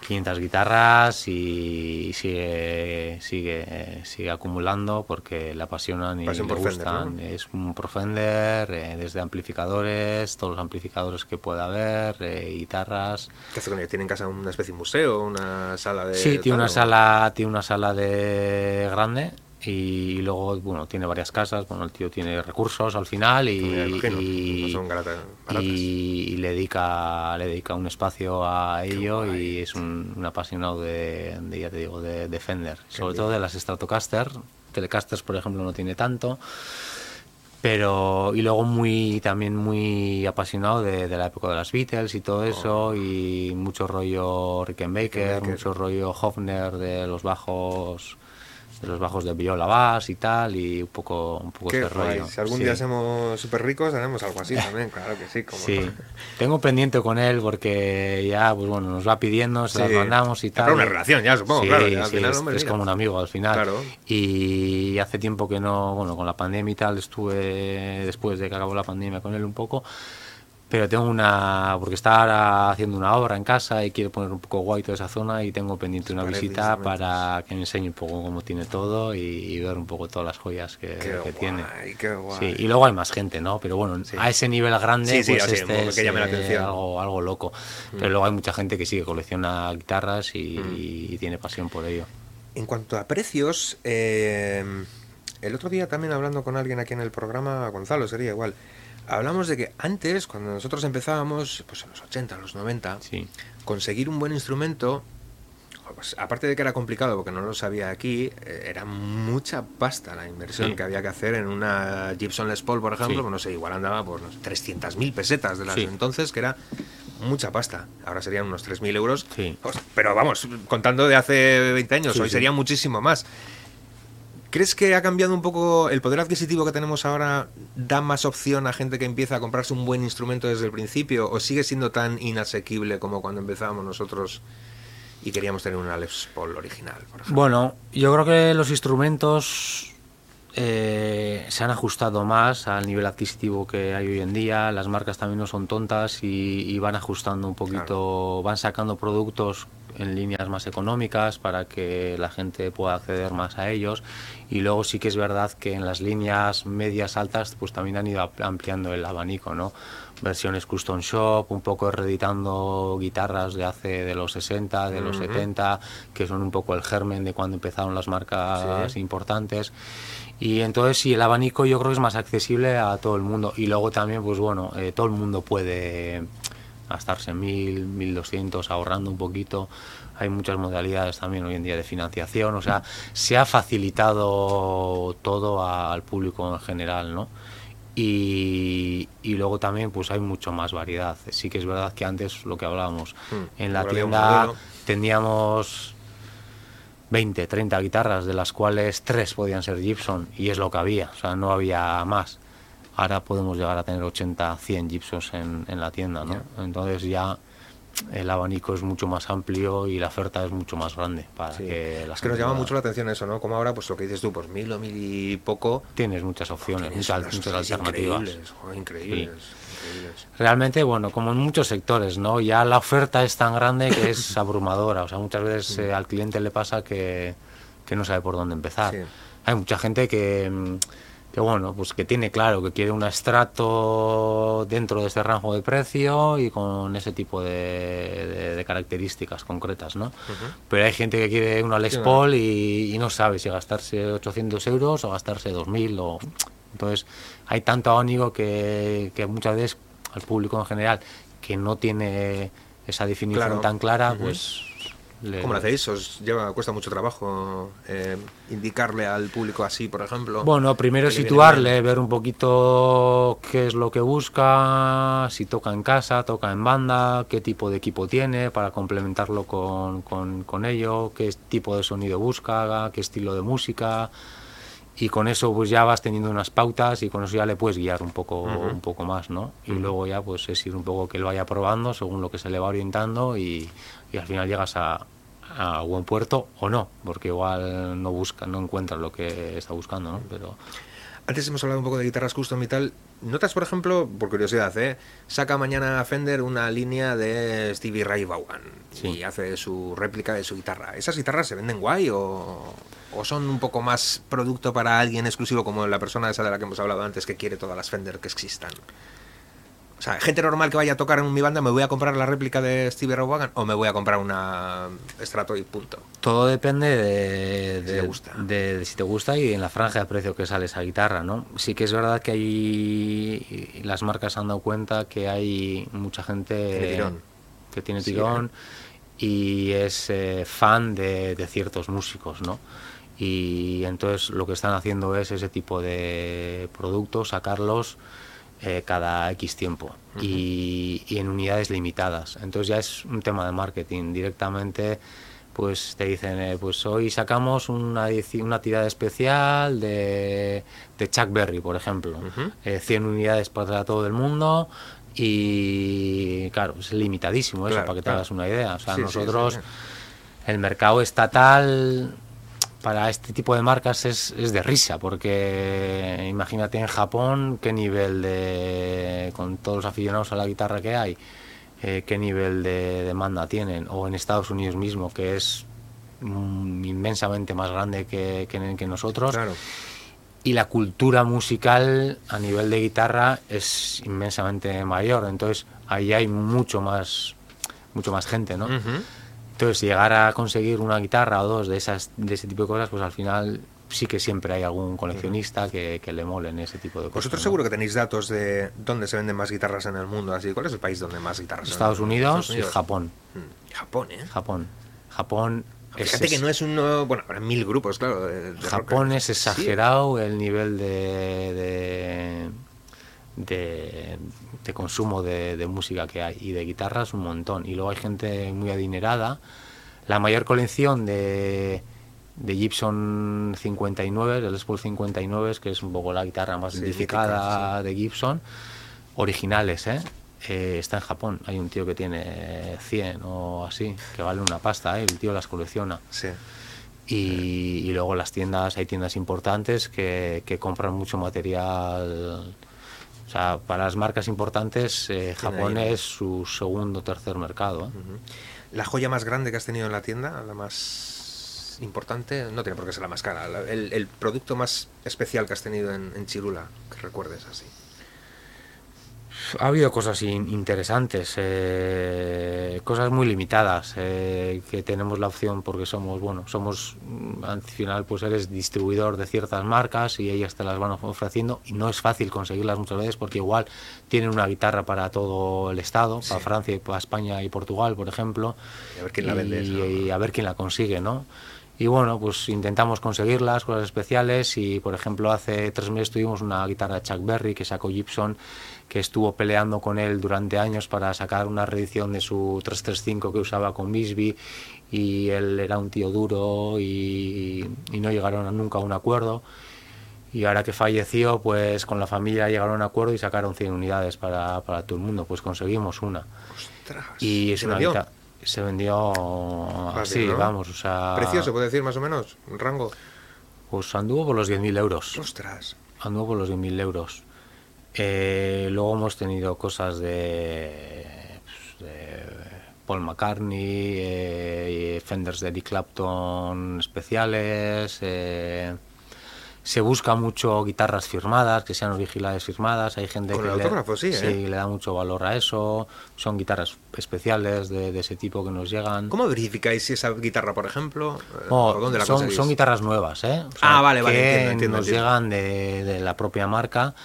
500 guitarras y sigue sigue sigue acumulando porque le apasionan y Pasión le por Fender, gustan. ¿no? Es un pro Fender, eh, desde amplificadores, todos los amplificadores que pueda haber, eh, guitarras. ¿Qué hace con ella? ¿Tiene en casa una especie de museo, una sala de...? Sí, tiene una sala, tiene una sala de grande y luego bueno tiene varias casas. Bueno, el tío tiene recursos al final y, imagino, y- no son garata- baratas. y le dedica le dedica un espacio a ello y es un, un apasionado de, de, ya te digo de, de Fender, sobre todo de las Stratocaster. Telecasters, por ejemplo, no tiene tanto. Pero, y luego muy, también muy apasionado de, de la época de las Beatles y todo eso, y mucho rollo Rickenbacker, Rickenbacker. mucho rollo Hofner de los bajos, de los bajos de viola bass y tal, y un poco, un poco este rollo. Si algún sí. día somos súper ricos, haremos algo así también, claro que sí. Como Sí, tengo pendiente con él porque ya, pues bueno, nos va pidiendo, se las Sí. mandamos y tal. una relación ya, supongo, Sí, claro, ya al final, es, hombre, es como un amigo al final. Claro. Y hace tiempo que no, bueno, con la pandemia y tal, estuve después de que acabó la pandemia con él un poco. Pero tengo una, porque está ahora haciendo una obra en casa y quiere poner un poco guay toda esa zona y tengo pendiente una visita para que me enseñe un poco cómo tiene todo y, y ver un poco todas las joyas que, Qué que guay, tiene. qué guay. Sí, y luego hay más gente, ¿no? Pero bueno, Sí. a ese nivel grande, Sí, pues este es que llame la eh, atención. Mm. algo, algo loco. Pero luego hay mucha gente que sí que colecciona guitarras y, Mm. y tiene pasión por ello. En cuanto a precios, eh, el otro día también hablando con alguien aquí en el programa, Gonzalo sería igual, hablamos de que antes, cuando nosotros empezábamos, pues en los 80, los 90, Sí, conseguir un buen instrumento, pues, aparte de que era complicado porque no lo sabía aquí, eh, era mucha pasta la inversión Sí. que había que hacer en una Gibson Les Paul, por ejemplo, Sí. no sé, igual andaba por no sé, 300.000 pesetas de las entonces, que era mucha pasta. Ahora serían unos 3.000 euros. Pues, Pero vamos, contando de hace 20 años, hoy sería muchísimo más. ¿Crees que ha cambiado un poco el poder adquisitivo que tenemos ahora? ¿Da más opción a gente que empieza a comprarse un buen instrumento desde el principio? ¿O sigue siendo tan inasequible como cuando empezábamos nosotros y queríamos tener una Les Paul original, por ejemplo? Bueno, yo creo que los instrumentos eh, se han ajustado más al nivel adquisitivo que hay hoy en día. Las marcas también no son tontas y, y van ajustando un poquito, van sacando productos en líneas más económicas para que la gente pueda acceder más a ellos. Y luego sí que es verdad que en las líneas medias altas pues también han ido ampliando el abanico, ¿no? Versiones custom shop, un poco reeditando guitarras de hace de los 60, de los Ujú. 70, que son un poco el germen de cuando empezaron las marcas Sí. importantes. Y entonces sí, el abanico yo creo que es más accesible a todo el mundo. Y luego también, pues bueno, eh, todo el mundo puede gastarse mil, mil doscientos, ahorrando un poquito. Hay muchas modalidades también hoy en día de financiación. O sea, se ha facilitado todo al público en general, ¿no? Y, y luego también pues hay mucho más variedad. Sí que es verdad que antes lo que hablábamos, Hmm, en la tienda teníamos 20, 30 guitarras, de las cuales 3 podían ser Gibson, y es lo que había, o sea, no había más. Ahora podemos llegar a tener 80, 100 Gibsons en, en la tienda, ¿no? Entonces ya el abanico es mucho más amplio y la oferta es mucho más grande para Sí. que la es que nos llama mucho la atención eso, ¿no? Como ahora, pues lo que dices tú, pues mil o mil y poco. Tienes muchas opciones, tienes muchas, alternativas. Increíbles, increíbles, increíbles. Realmente, bueno, como en muchos sectores, ¿no? Ya la oferta es tan grande que es abrumadora. O sea, muchas veces eh, al cliente le pasa que, que no sabe por dónde empezar. Sí. Hay mucha gente que, mm, que, bueno, pues que tiene claro que quiere un estrato dentro de este rango de precio y con ese tipo de, de- de características concretas, ¿no? Pero hay gente que quiere una Les Paul y, y no sabe si gastarse 800 euros o gastarse 2.000 o... Entonces, hay tanto abanico que, que muchas veces al público en general que no tiene esa definición Claro. tan clara, pues... le- ¿Cómo lo hacéis? ¿Os lleva, cuesta mucho trabajo eh, indicarle al público así, por ejemplo? Bueno, primero situarle, ver un poquito qué es lo que busca, si toca en casa, toca en banda, qué tipo de equipo tiene para complementarlo con, con- con ello, qué tipo de sonido busca, qué estilo de música. y con eso pues ya vas teniendo unas pautas y con eso ya le puedes guiar un poco un poco más no y luego ya pues es ir un poco que él vaya probando según lo que se le va orientando y, y al final llegas a, a buen puerto o no porque igual no busca no encuentras lo que está buscando no pero antes hemos hablado un poco de guitarras custom y tal. ¿Notas, por ejemplo, por curiosidad, eh, saca mañana Fender una línea de Stevie Ray Vaughan y hace su réplica de su guitarra? ¿Esas guitarras se venden guay o, o, son un poco más producto para alguien exclusivo como la persona esa de la que hemos hablado antes que quiere todas las Fender que existan? O sea, gente normal que vaya a tocar en mi banda, ¿me voy a comprar la réplica de Stevie Ray Vaughan o me voy a comprar una Strato y punto? Todo depende de, de, si gusta. de, si te gusta y en la franja de precio que sale esa guitarra, ¿no? Sí que es verdad que hay... Las marcas han dado cuenta que hay mucha gente que tiene tirón ¿eh? y es eh, fan de, de ciertos músicos, ¿no? Y entonces lo que están haciendo es ese tipo de productos, sacarlos eh, cada X tiempo y, en unidades limitadas. Entonces ya es un tema de marketing. Directamente pues te dicen, eh, pues hoy sacamos una, una tirada especial de, de Chuck Berry, por ejemplo. 100 eh, unidades para todo el mundo y claro, es limitadísimo eso, para que te hagas una idea. O sea, nosotros, el mercado estatal para este tipo de marcas es, es, de risa, porque imagínate en Japón qué nivel de, con todos los aficionados a la guitarra que hay, eh, qué nivel de demanda tienen, o en Estados Unidos mismo, que es inmensamente más grande que, que, nosotros. Y la cultura musical a nivel de guitarra es inmensamente mayor, entonces ahí hay mucho más, mucho más gente, ¿no? Entonces, llegar a conseguir una guitarra o dos de, esas, de ese tipo de cosas, pues al final sí que siempre hay algún coleccionista que, que le molen ese tipo de cosas. Vosotros seguro que tenéis datos de dónde se venden más guitarras en el mundo. Así, ¿Cuál es el país donde más guitarras Estados, Unidos, Estados Unidos y Japón. Mm, Japón, ¿eh? Japón. Japón. Fíjate que no es uno. Bueno, habrá mil grupos, claro. Japón es exagerado el nivel de, de, de consumo de, música que hay y de guitarras un montón. Y luego hay gente muy adinerada. La mayor colección de, de Gibson 59, del Les Paul 59, que es un poco la guitarra más identificada de Gibson, originales, ¿eh? ¿eh? está en Japón. Hay un tío que tiene 100 o así, que vale una pasta, ¿eh? el tío las colecciona. Sí. Y, y, luego las tiendas, hay tiendas importantes que, que compran mucho material o sea, para las marcas importantes, eh, Japón es su segundo o tercer mercado. ¿eh? ¿La joya más grande que has tenido en la tienda, la más importante, no tiene por qué ser la más cara, el, producto más especial que has tenido en, en Chirula, que recuerdes así? Ha habido cosas interesantes, eh, cosas muy limitadas, eh, que tenemos la opción porque somos, bueno, somos, mm, al final pues eres distribuidor de ciertas marcas y ellas te las van ofreciendo y no es fácil conseguirlas muchas veces porque igual tienen una guitarra para todo el estado, para Francia, para España y Portugal, por ejemplo. Y a ver quién la vende. Y, a ver quién la consigue, ¿no? y bueno, pues intentamos conseguirlas, cosas especiales y por ejemplo hace tres meses tuvimos una guitarra de Chuck Berry que sacó Gibson que estuvo peleando con él durante años para sacar una reedición de su 335 que usaba con Bisbee y él era un tío duro y, no llegaron nunca a un acuerdo. Y ahora que falleció, pues con la familia llegaron a un acuerdo y sacaron 100 unidades para, para todo el mundo. Pues conseguimos una. Ostras, y es una vendió? se vendió así, vamos, o sea... ¿Precio se puede decir más o menos? ¿Un rango? Pues anduvo por los 10.000 euros. Ostras. Anduvo por los 10.000 euros. Eh, luego hemos tenido cosas de, pues, Paul McCartney, eh, Fenders de Eric Clapton especiales. Eh, se busca mucho guitarras firmadas, que sean originales firmadas. Hay gente que le, le da mucho valor a eso. Son guitarras especiales de, ese tipo que nos llegan. ¿Cómo verificáis si esa guitarra, por ejemplo? Oh, dónde la son, son, guitarras nuevas, ¿eh? ah, vale, vale. Que nos llegan de, de la propia marca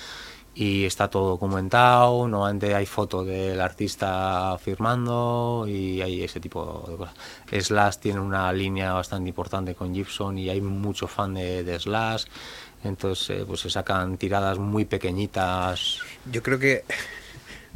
y está todo documentado, normalmente hay foto del artista firmando y hay ese tipo de cosas. Slash tiene una línea bastante importante con Gibson y hay mucho fan de, Slash, entonces eh, pues se sacan tiradas muy pequeñitas. Yo creo que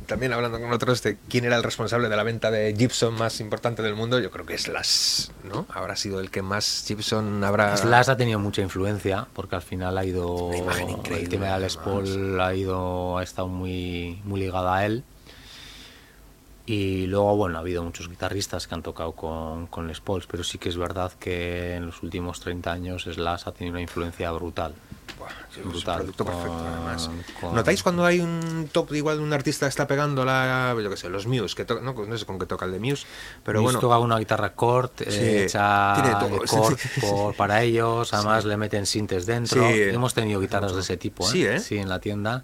también hablando con otros de quién era el responsable de la venta de Gibson más importante del mundo, yo creo que Slash, ¿no? Habrá sido el que más Gibson habrá... Slash ha tenido mucha influencia porque al final ha ido... el tema de Paul ha ido, ha estado muy, muy ligada a él. Y luego, bueno, ha habido muchos guitarristas que han tocado con, con Les Pauls, pero sí que es verdad que en los últimos 30 años Slash ha tenido una influencia brutal. Brutal. producto perfecto, además. ¿Notáis cuando hay un top igual de un artista que está pegando la, yo qué sé, los Muse, que no, no, sé con qué toca el de Muse, pero bueno. toca una guitarra cord, eh, hecha por, para ellos, además le meten sintes dentro. Hemos tenido guitarras de ese tipo, ¿eh? Sí, en la tienda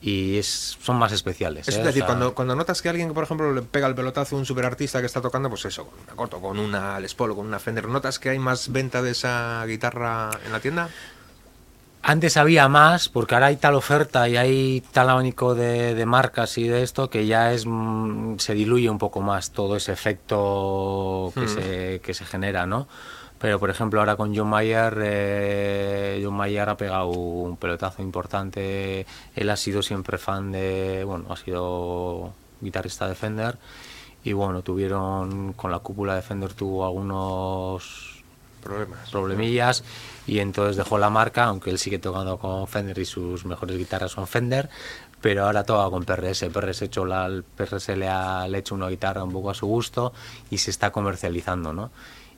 y es, son más especiales. Es ¿eh? decir, cuando, cuando notas que alguien, por ejemplo, le pega el pelotazo a un superartista que está tocando, pues eso, con una corto, con una Les Paul con una Fender, ¿notas que hay más venta de esa guitarra en la tienda? Antes había más, porque ahora hay tal oferta y hay tal abanico de, de marcas y de esto que ya es mm, se diluye un poco más todo ese efecto que, hmm. se, que se genera, ¿no? Pero, por ejemplo, ahora con John Mayer, eh, John Mayer ha pegado un pelotazo importante. Él ha sido siempre fan de, bueno, ha sido guitarrista de Fender. Y bueno, tuvieron, con la cúpula de Fender tuvo algunos problemas. problemillas y entonces dejó la marca, aunque él sigue tocando con Fender y sus mejores guitarras son Fender, pero ahora toca con PRS. PRS, hecho la, el PRS le ha, le hecho una guitarra un poco a su gusto y se está comercializando, ¿no?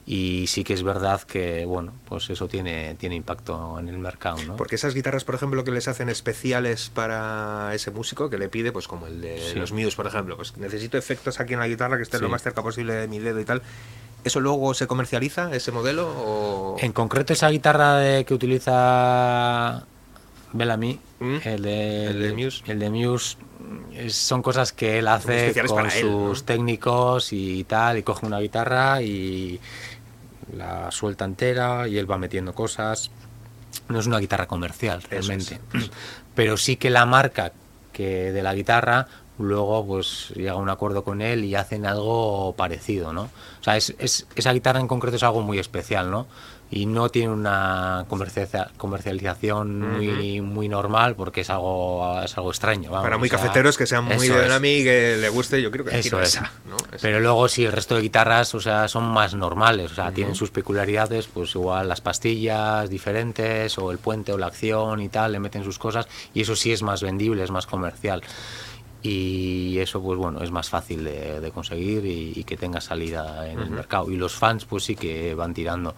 y sí que es verdad que bueno pues eso tiene tiene impacto en el mercado ¿no? porque esas guitarras por ejemplo que les hacen especiales para ese músico que le pide pues como el de los Muse por ejemplo pues necesito efectos aquí en la guitarra que estén lo más cerca posible de mi dedo y tal ¿Eso luego se comercializa, ese modelo? En concreto, esa guitarra de, que utiliza Bellamy, ¿Mm? el, de, el, de, Muse, el de Muse son cosas que él hace con sus técnicos y tal, y coge una guitarra y la suelta entera y él va metiendo cosas. No es una guitarra comercial realmente, pero sí que la marca que de la guitarra luego pues llega a un acuerdo con él y hacen algo parecido, ¿no? O sea, es, esa guitarra en concreto es algo muy especial, ¿no? y no tiene una comercialización muy, muy normal porque es algo es algo extraño. Para muy cafeteros que sean muy de a mí que le guste, yo creo que eso es. Esa, Pero luego sí, el resto de guitarras, o sea, son más normales, o sea, tienen sus peculiaridades, pues igual las pastillas diferentes o el puente o la acción y tal, le meten sus cosas y eso sí es más vendible, es más comercial y eso pues bueno es más fácil de, conseguir y, que tenga salida en el mercado y los fans pues sí que van tirando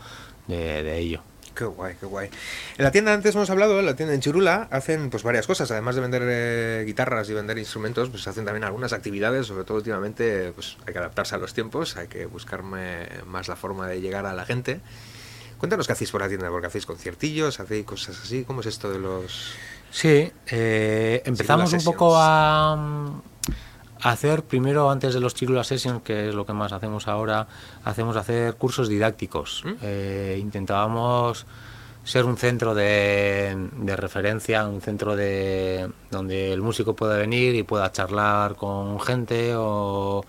de, ello. Qué guay, qué guay. En la tienda antes hemos hablado, en la tienda en Chirula, hacen pues varias cosas. Además de vender eh, guitarras y vender instrumentos, pues hacen también algunas actividades, sobre todo últimamente, pues hay que adaptarse a los tiempos, hay que buscarme más la forma de llegar a la gente. Cuéntanos qué hacéis por la tienda, porque hacéis conciertillos, hacéis cosas así. ¿Cómo es esto de los...? Sí, eh, empezamos un poco a hacer primero antes de los Chirula Sessions, que es lo que más hacemos ahora, hacemos hacer cursos didácticos. ¿Mm? Eh, intentábamos ser un centro de, referencia, un centro de donde el músico pueda venir y pueda charlar con gente o,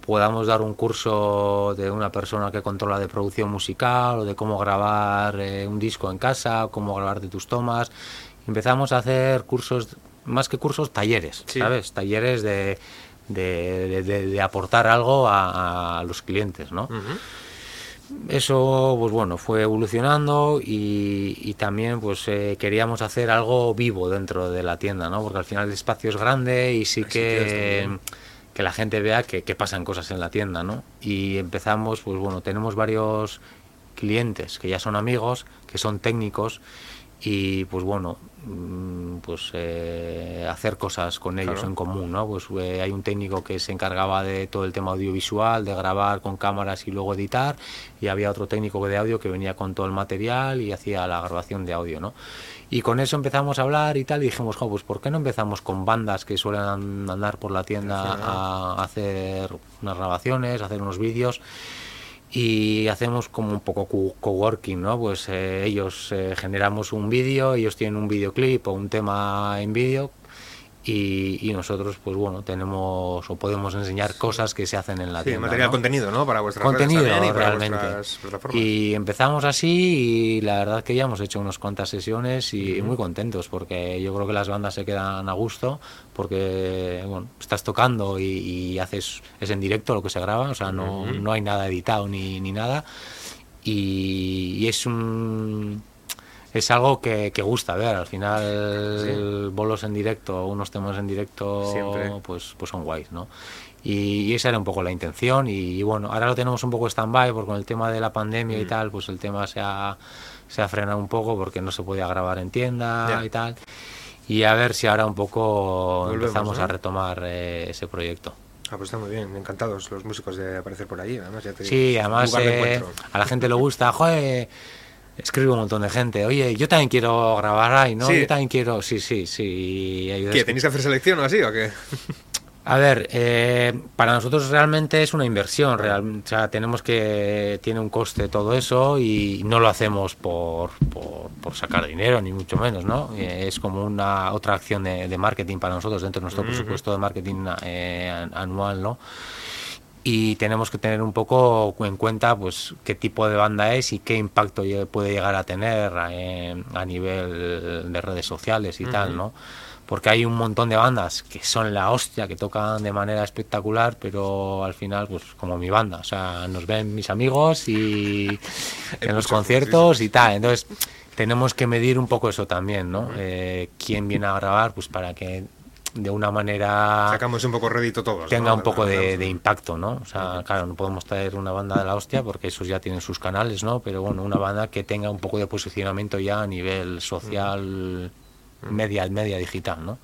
podamos dar un curso de una persona que controla de producción musical o de cómo grabar eh, un disco en casa, cómo grabar de tus tomas. Empezamos a hacer cursos más que cursos, talleres, ¿sabes? Talleres de, de, aportar algo a, los clientes, ¿no? Eso, pues bueno, fue evolucionando y, también pues eh, queríamos hacer algo vivo dentro de la tienda, ¿no? Porque al final el espacio es grande y sí que, que la gente vea que, que, pasan cosas en la tienda, ¿no? Y empezamos, pues bueno, tenemos varios clientes que ya son amigos, que son técnicos y pues bueno, pues eh, hacer cosas con ellos en común, ¿no? Pues eh, hay un técnico que se encargaba de todo el tema audiovisual, de grabar con cámaras y luego editar, y había otro técnico de audio que venía con todo el material y hacía la grabación de audio, ¿no? Y con eso empezamos a hablar y tal, y dijimos, pues ¿por qué no empezamos con bandas que suelen andar por la tienda a hacer unas grabaciones, a hacer unos vídeos? Y hacemos como un poco coworking, ¿no? Pues eh, ellos eh, generamos un vídeo, ellos tienen un videoclip o un tema en vídeo y, nosotros pues bueno tenemos o podemos enseñar cosas que se hacen en la sí, tienda material ¿no? contenido no para vuestras contenido redes y para realmente. vuestras plataformas. y empezamos así y la verdad que ya hemos hecho unas cuantas sesiones y muy contentos porque yo creo que las bandas se quedan a gusto porque bueno estás tocando y, y haces es en directo lo que se graba o sea no, no hay nada editado ni, ni nada. Y, y es un es algo que, que gusta ver al final bolos en directo unos temas en directo Siempre. pues pues son guays no y, y esa era un poco la intención y, bueno ahora lo tenemos un poco stand-by porque con el tema de la pandemia Mm. y tal pues el tema se ha se ha frenado un poco porque no se podía grabar en tienda Ya. y tal y a ver si ahora un poco Volvemos, empezamos ¿no? a retomar eh, ese proyecto Ah, pues está muy bien, encantados los músicos de aparecer por allí. Además, ya te Sí, además eh, a la gente le gusta, joder, escribe un montón de gente, oye, yo también quiero grabar ahí, ¿no? Sí. Yo también quiero, sí, sí, sí. ¿Qué? ¿Tenéis que hacer selección o así o qué? A ver, eh, para nosotros realmente es una inversión, real, o sea, tenemos que, tiene un coste todo eso y no lo hacemos por, por, por sacar dinero, ni mucho menos, ¿no? Eh, es como una otra acción de, de marketing para nosotros dentro de nuestro presupuesto de marketing eh, an- anual, ¿no? Y tenemos que tener un poco en cuenta pues qué tipo de banda es y qué impacto puede llegar a tener eh, a nivel de redes sociales y tal, ¿no? Porque hay un montón de bandas que son la hostia, que tocan de manera espectacular, pero al final, pues como mi banda, o sea, nos ven mis amigos y en los conciertos y tal. Entonces, tenemos que medir un poco eso también, ¿no? Eh, ¿Quién viene a grabar? Pues para que de una manera Sacamos un poco rédito todos. tenga ¿no? un poco de, de impacto, ¿no? O sea, claro, no podemos traer una banda de la hostia porque esos ya tienen sus canales, ¿no? Pero bueno, una banda que tenga un poco de posicionamiento ya a nivel social, media, media digital, ¿no?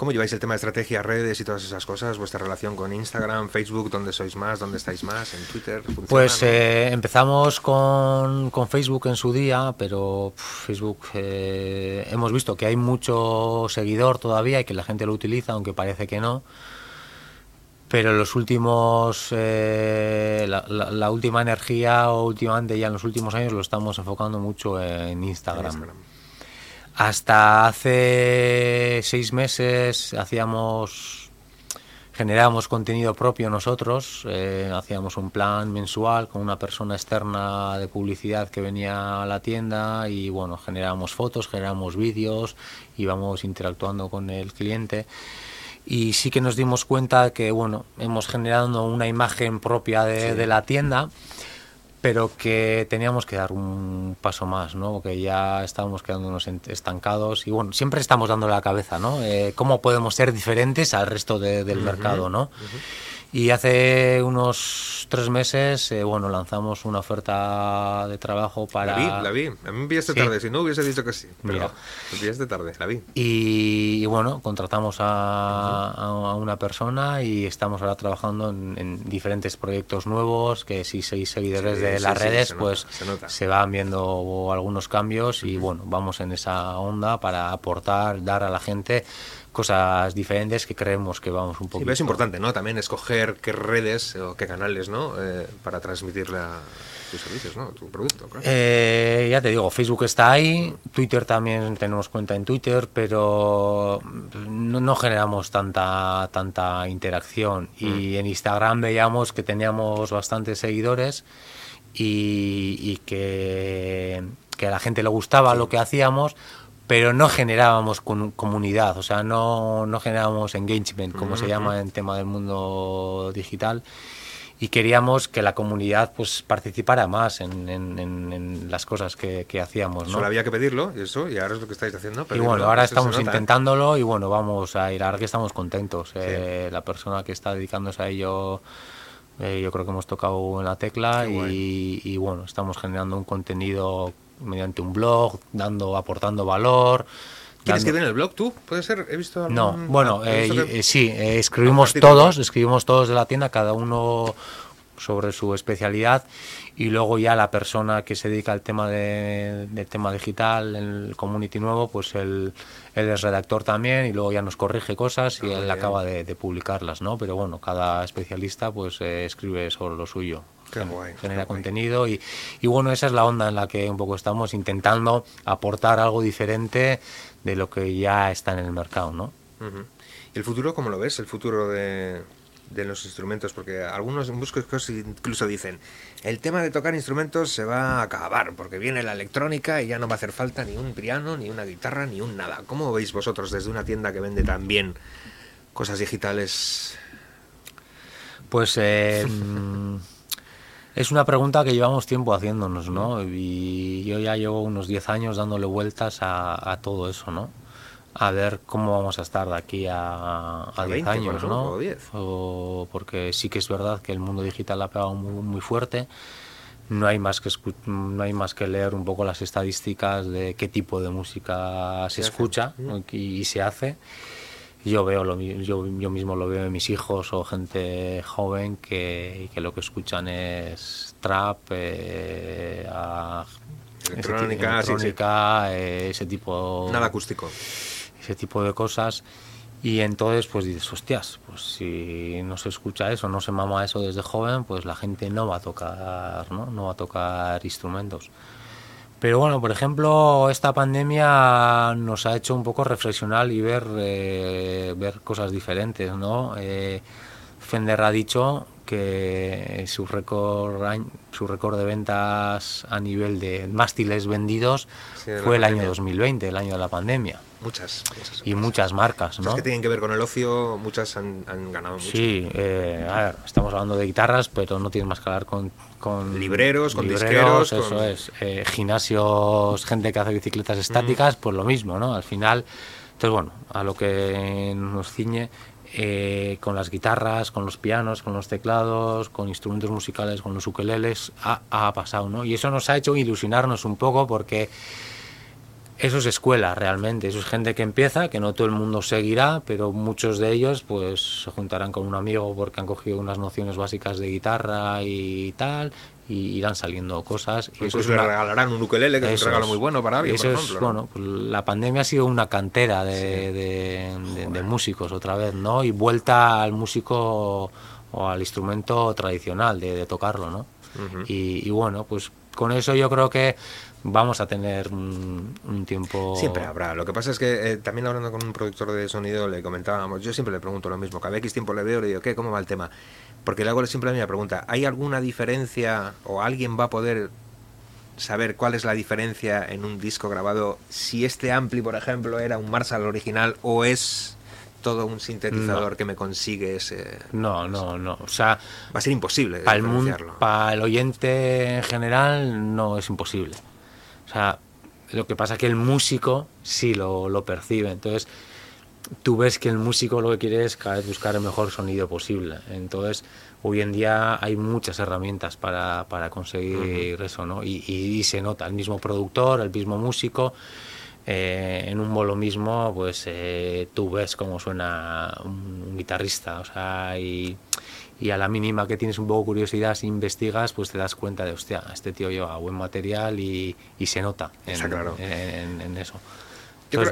¿Cómo lleváis el tema de estrategia, redes y todas esas cosas? ¿Vuestra relación con Instagram, Facebook? ¿Dónde sois más? ¿Dónde estáis más? ¿En Twitter? ¿Funciona, Pues no? eh, empezamos con, con Facebook en su día, pero pf, Facebook eh, hemos visto que hay mucho seguidor todavía y que la gente lo utiliza, aunque parece que no. Pero los últimos, eh, la, la- la última energía o últimamente ya en los últimos años lo estamos enfocando mucho en Instagram. En Instagram. Hasta hace seis meses hacíamos, generábamos contenido propio nosotros, eh, hacíamos un plan mensual con una persona externa de publicidad que venía a la tienda y bueno, generábamos fotos, generábamos vídeos, íbamos interactuando con el cliente. Y sí que nos dimos cuenta que bueno, hemos generado una imagen propia de, de la tienda pero que teníamos que dar un paso más, ¿no? Que ya estábamos quedándonos estancados y bueno, siempre estamos dando la cabeza, ¿no? Eh, ¿Cómo podemos ser diferentes al resto de- del mercado, ¿no? Y hace unos tres meses, eh, bueno, lanzamos una oferta de trabajo para... La vi, la vi. A mí me pillaste Sí. tarde. Si no hubiese dicho que sí. Pero Mira. me pillaste tarde. La vi. Y, y bueno, contratamos a, a una persona y estamos ahora trabajando en, en diferentes proyectos nuevos, que si sois seguidores Sí, de sí, las redes, se nota, pues se nota. se van viendo algunos cambios y bueno, vamos en esa onda para aportar, dar a la gente cosas diferentes que creemos que vamos un Sí, poco... pero es importante, ¿no? También escoger qué redes o qué canales, ¿no? Eh, para transmitir la- tus servicios, ¿no? Tu producto, claro. Eh, ya te digo, Facebook está ahí, Twitter también tenemos cuenta en Twitter, pero no, no generamos tanta tanta interacción. Y en Instagram veíamos que teníamos bastantes seguidores y, y que, que a la gente le gustaba lo que hacíamos, pero no generábamos comunidad, o sea, no, no generábamos engagement, como se llama en tema del mundo digital y queríamos que la comunidad pues participara más en, en- en- en las cosas que, que hacíamos ¿no? Solo había que pedirlo, y eso, y ahora es lo que estáis haciendo. y pedirlo, bueno ahora estamos ¿eh? intentándolo y bueno vamos a ir ahora que estamos contentos Eh, la persona que está dedicándose a ello eh, yo creo que hemos tocado en la tecla y, y, bueno estamos generando un contenido mediante un blog dando aportando valor ¿Quién dando- escribe en el blog? ¿Tú? ¿Puede ser? He visto algún... no, bueno, Ah, eh, que- eh, sí, eh, escribimos todos, escribimos todos de la tienda, cada uno sobre su especialidad y luego ya la persona que se dedica al tema de, del tema digital, el community nuevo, pues él, él es redactor también y luego ya nos corrige cosas y Ah, él bien. acaba de, de publicarlas, ¿no? Pero bueno, cada especialista pues eh, escribe sobre lo suyo. Qué guay, genera qué guay. contenido y, y bueno, esa es la onda en la que un poco estamos intentando aportar algo diferente de lo que ya está en el mercado, ¿no? ¿Y el futuro cómo lo ves? El futuro de, de los instrumentos, porque algunos músicos incluso dicen, el tema de tocar instrumentos se va a acabar, porque viene la electrónica y ya no va a hacer falta ni un piano, ni una guitarra, ni un nada. ¿Cómo veis vosotros desde una tienda que vende tan bien cosas digitales? Pues eh, es una pregunta que llevamos tiempo haciéndonos, ¿no? Y yo ya llevo unos 10 años dándole vueltas a, a todo eso, ¿no? a ver cómo vamos a estar de aquí a, 10 años, ¿no? O porque sí que es verdad que el mundo digital ha pegado muy, fuerte. No hay, más que no hay más que leer un poco las estadísticas de qué tipo de música se, escucha y, se hace. Yo veo lo, yo, yo mismo lo veo en mis hijos o gente joven que, que lo que escuchan es trap, eh, electrónica, ese, ese tipo. Nada acústico ese tipo de cosas. Y entonces, pues dices, hostias, pues si no se escucha eso, no se mama eso desde joven, pues la gente no va a tocar, ¿no? No va a tocar instrumentos. Pero bueno, por ejemplo, esta pandemia nos ha hecho un poco reflexionar y ver, eh, ver cosas diferentes, ¿no? Eh, Fender ha dicho que su récord su récord de ventas a nivel de mástiles vendidos fue el año 2020, el año de la pandemia. Muchas, y muchas marcas, ¿no? que tienen que ver con el ocio, muchas han, ganado mucho. Sí, eh, a ver, estamos hablando de guitarras, pero no tiene más que hablar con, con libreros, con disqueros, eso es, eh, gimnasios, gente que hace bicicletas estáticas, pues lo mismo, ¿no? Al final, entonces bueno, a lo que nos ciñe eh, con las guitarras, con los pianos, con los teclados, con instrumentos musicales, con los ukeleles, ha, ha, pasado, ¿no? Y eso nos ha hecho ilusionarnos un poco porque eso es escuela realmente, eso es gente que empieza, que no todo el mundo seguirá, pero muchos de ellos pues se juntarán con un amigo porque han cogido unas nociones básicas de guitarra y tal, y irán saliendo cosas. Y eso le regalarán un ukelele, que es un regalo muy bueno para alguien, por ejemplo. bueno, pues la pandemia ha sido una cantera de, de, músicos otra vez, ¿no? Y vuelta al músico o al instrumento tradicional de, tocarlo, ¿no? y, y bueno, pues con eso yo creo que vamos a tener un, tiempo... Siempre habrá. Lo que pasa es que eh, también hablando con un productor de sonido le comentábamos, yo siempre le pregunto lo mismo, cada X tiempo le veo y le digo, ¿qué? ¿Cómo va el tema? Porque le hago siempre la misma pregunta, ¿hay alguna diferencia o alguien va a poder saber cuál es la diferencia en un disco grabado si este ampli, por ejemplo, era un Marshall original o es todo un sintetizador que me consigue ese... No, no, no. O sea... Va a ser imposible. Para el, para el oyente en general no es imposible. O sea, lo que pasa es que el músico sí lo, lo percibe. Entonces, tú ves que el músico lo que quiere es cada vez buscar el mejor sonido posible. Entonces, hoy en día hay muchas herramientas para, para conseguir eso, ¿no? Y, y, se nota, el mismo productor, el mismo músico, eh, en un bolo mismo, pues eh, tú ves cómo suena un, un, guitarrista, o sea, y y a la mínima que tienes un poco curiosidad, si investigas, pues te das cuenta de, hostia, este tío lleva buen material y, y se nota en, claro. en, eso.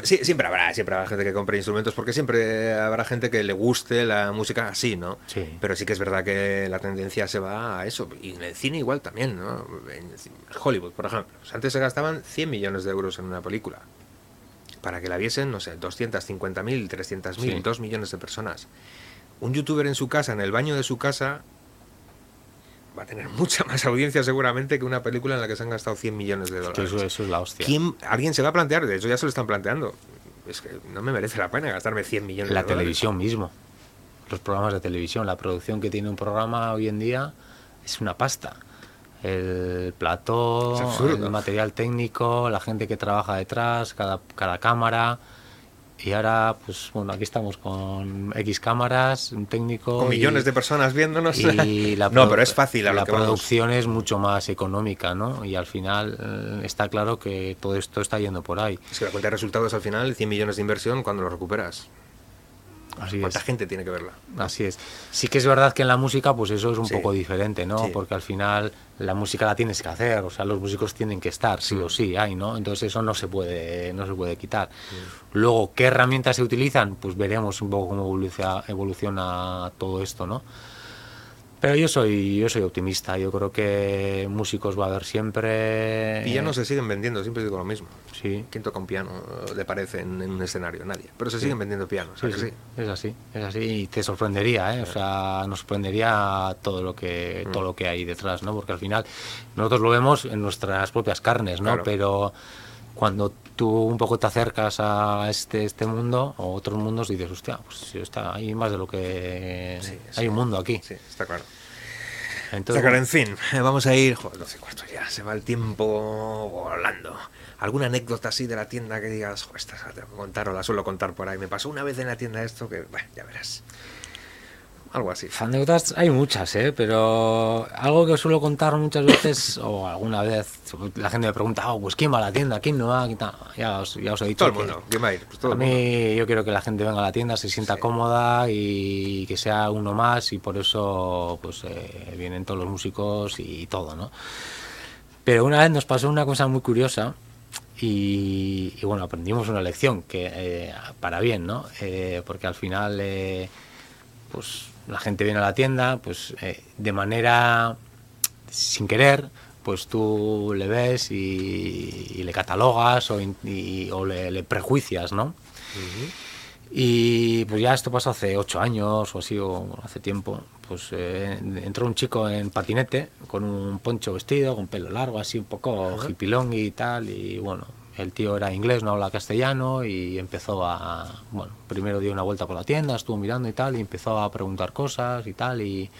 sí, siempre habrá, siempre habrá gente que compre instrumentos porque siempre habrá gente que le guste la música así, ¿no? Sí. Pero sí que es verdad que la tendencia se va a eso. Y en el cine igual también, ¿no? En Hollywood, por ejemplo. Antes se gastaban 100 millones de euros en una película. Para que la viesen, no sé, 250.000, 300.000, sí. 2 millones de personas un youtuber en su casa, en el baño de su casa, va a tener mucha más audiencia seguramente que una película en la que se han gastado 100 millones de dólares. Eso, eso es la hostia. ¿Quién, alguien se va a plantear, de hecho ya se lo están planteando. Es que no me merece la pena gastarme 100 millones la de dólares. La televisión mismo. Los programas de televisión, la producción que tiene un programa hoy en día es una pasta. El plató, el material técnico, la gente que trabaja detrás, cada, cada cámara y ahora, pues bueno, aquí estamos con X cámaras, un técnico. Con millones de personas viéndonos. Y la no, pero es fácil. la producción es mucho más económica, ¿no? Y al final eh, está claro que todo esto está yendo por ahí. Es que la cuenta de resultados al final, 100 millones de inversión, cuando lo recuperas. Así ¿Cuánta gente tiene que verla? Así es. Sí que es verdad que en la música, pues eso es un poco diferente, ¿no? Porque al final la música la tienes que hacer, o sea, los músicos tienen que estar, sí o mm. sí, hay, ¿no? Entonces eso no se puede, no se puede quitar. Mm. Luego, ¿qué herramientas se utilizan? Pues veremos un poco cómo evoluciona, evoluciona todo esto, ¿no? Pero yo soy, yo soy optimista. Yo creo que músicos va a haber siempre. Pianos se siguen vendiendo, siempre digo lo mismo. Sí. ¿Quién toca un piano le parece en, en un escenario? Nadie. Pero se siguen vendiendo pianos. ¿a Sí, sí, sí? es así, es así y te sorprendería, ¿eh? o sea, nos sorprendería todo lo que Mm. todo lo que hay detrás, ¿no? Porque al final nosotros lo vemos en nuestras propias carnes, ¿no? Claro. Pero cuando tú un poco te acercas a este este mundo o otros mundos dices, hostia, pues está hay más de lo que Sí, hay un mundo aquí. Sí, está claro. Entonces, Está claro, en fin, eh, vamos a ir. Joder, 12 y cuarto ya, se va el tiempo volando. ¿Alguna anécdota así de la tienda que digas, joder, esta la tengo que contar o la suelo contar por ahí? Me pasó una vez en la tienda esto que, bueno, ya verás. Algo así. Anécdotas hay muchas, ¿eh? pero algo que suelo contar muchas veces, o alguna vez, la gente me pregunta, oh, pues ¿quién va a la tienda? ¿Quién no va? Ya, os, ya os he dicho Todo el que mundo, ¿quién va a ir? Pues todo a el mundo. mí yo quiero que la gente venga a la tienda, se sienta Sí. cómoda y que sea uno más y por eso pues eh, vienen todos los músicos y todo, ¿no? Pero una vez nos pasó una cosa muy curiosa y, y, bueno, aprendimos una lección que eh, para bien, ¿no? Eh, porque al final eh, pues la gente viene a la tienda pues eh, de manera sin querer pues tú le ves y, y le catalogas o, in- y- o le, le prejuicias, ¿no? Y pues ya esto pasó hace ocho años o así, o hace tiempo. Pues eh, entró un chico en patinete con un poncho vestido, con pelo largo, así un poco hipilón y tal. Y bueno, el tío era inglés, no habla castellano y empezó a. Bueno, primero dio una vuelta por la tienda, estuvo mirando y tal, y empezó a preguntar cosas y tal. Y,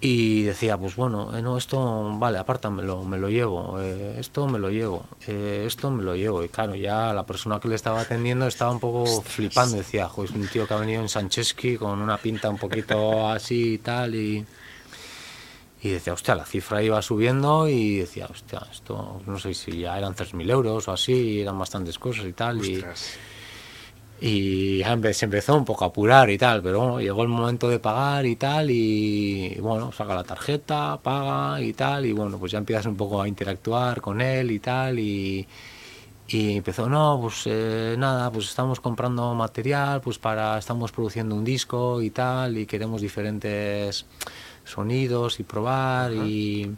y decía, pues bueno, eh, no, esto, vale, apártamelo, me lo llevo, eh, esto me lo llevo, eh, esto me lo llevo. Y claro, ya la persona que le estaba atendiendo estaba un poco flipando, decía, jo, es un tío que ha venido en Sancheski con una pinta un poquito así y tal, y, y decía, hostia, la cifra iba subiendo y decía, hostia, esto no sé si ya eran 3.000 euros o así, eran bastantes cosas y tal. Y, Ostras. y se empezó un poco a apurar y tal, pero bueno, llegó el momento de pagar y tal, y bueno, saca la tarjeta, paga y tal, y bueno, pues ya empiezas un poco a interactuar con él y tal, y, y empezó, no, pues eh, nada, pues estamos comprando material, pues para, estamos produciendo un disco y tal, y queremos diferentes sonidos y probar, y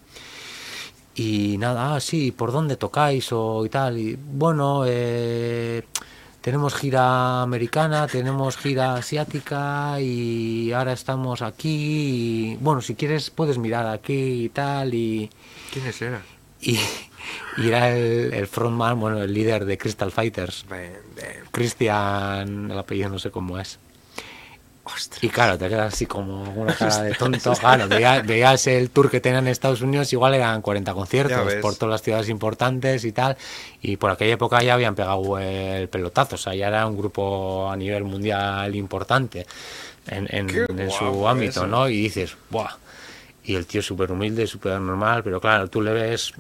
y nada, ah, sí, ¿por dónde tocáis o y tal? Y bueno, eh, tenemos gira americana, tenemos gira asiática y ahora estamos aquí. Y, bueno, si quieres puedes mirar aquí y tal. Y, ¿Quiénes eran? y, y era el, el frontman, bueno, el líder de Crystal Fighters. Christian, el apellido no sé cómo es. Ostras. Y claro, te quedas así como una cara de tonto. Claro, veías, veías el tour que tenían en Estados Unidos, igual eran 40 Ya conciertos por todas las ciudades importantes y tal. Y por aquella época ya habían pegado el pelotazo, o sea, ya era un grupo a nivel mundial importante en, en- su ámbito, eso. ¿no? Y dices, ¡buah! Y el tío súper humilde, súper normal, pero claro, tú le ves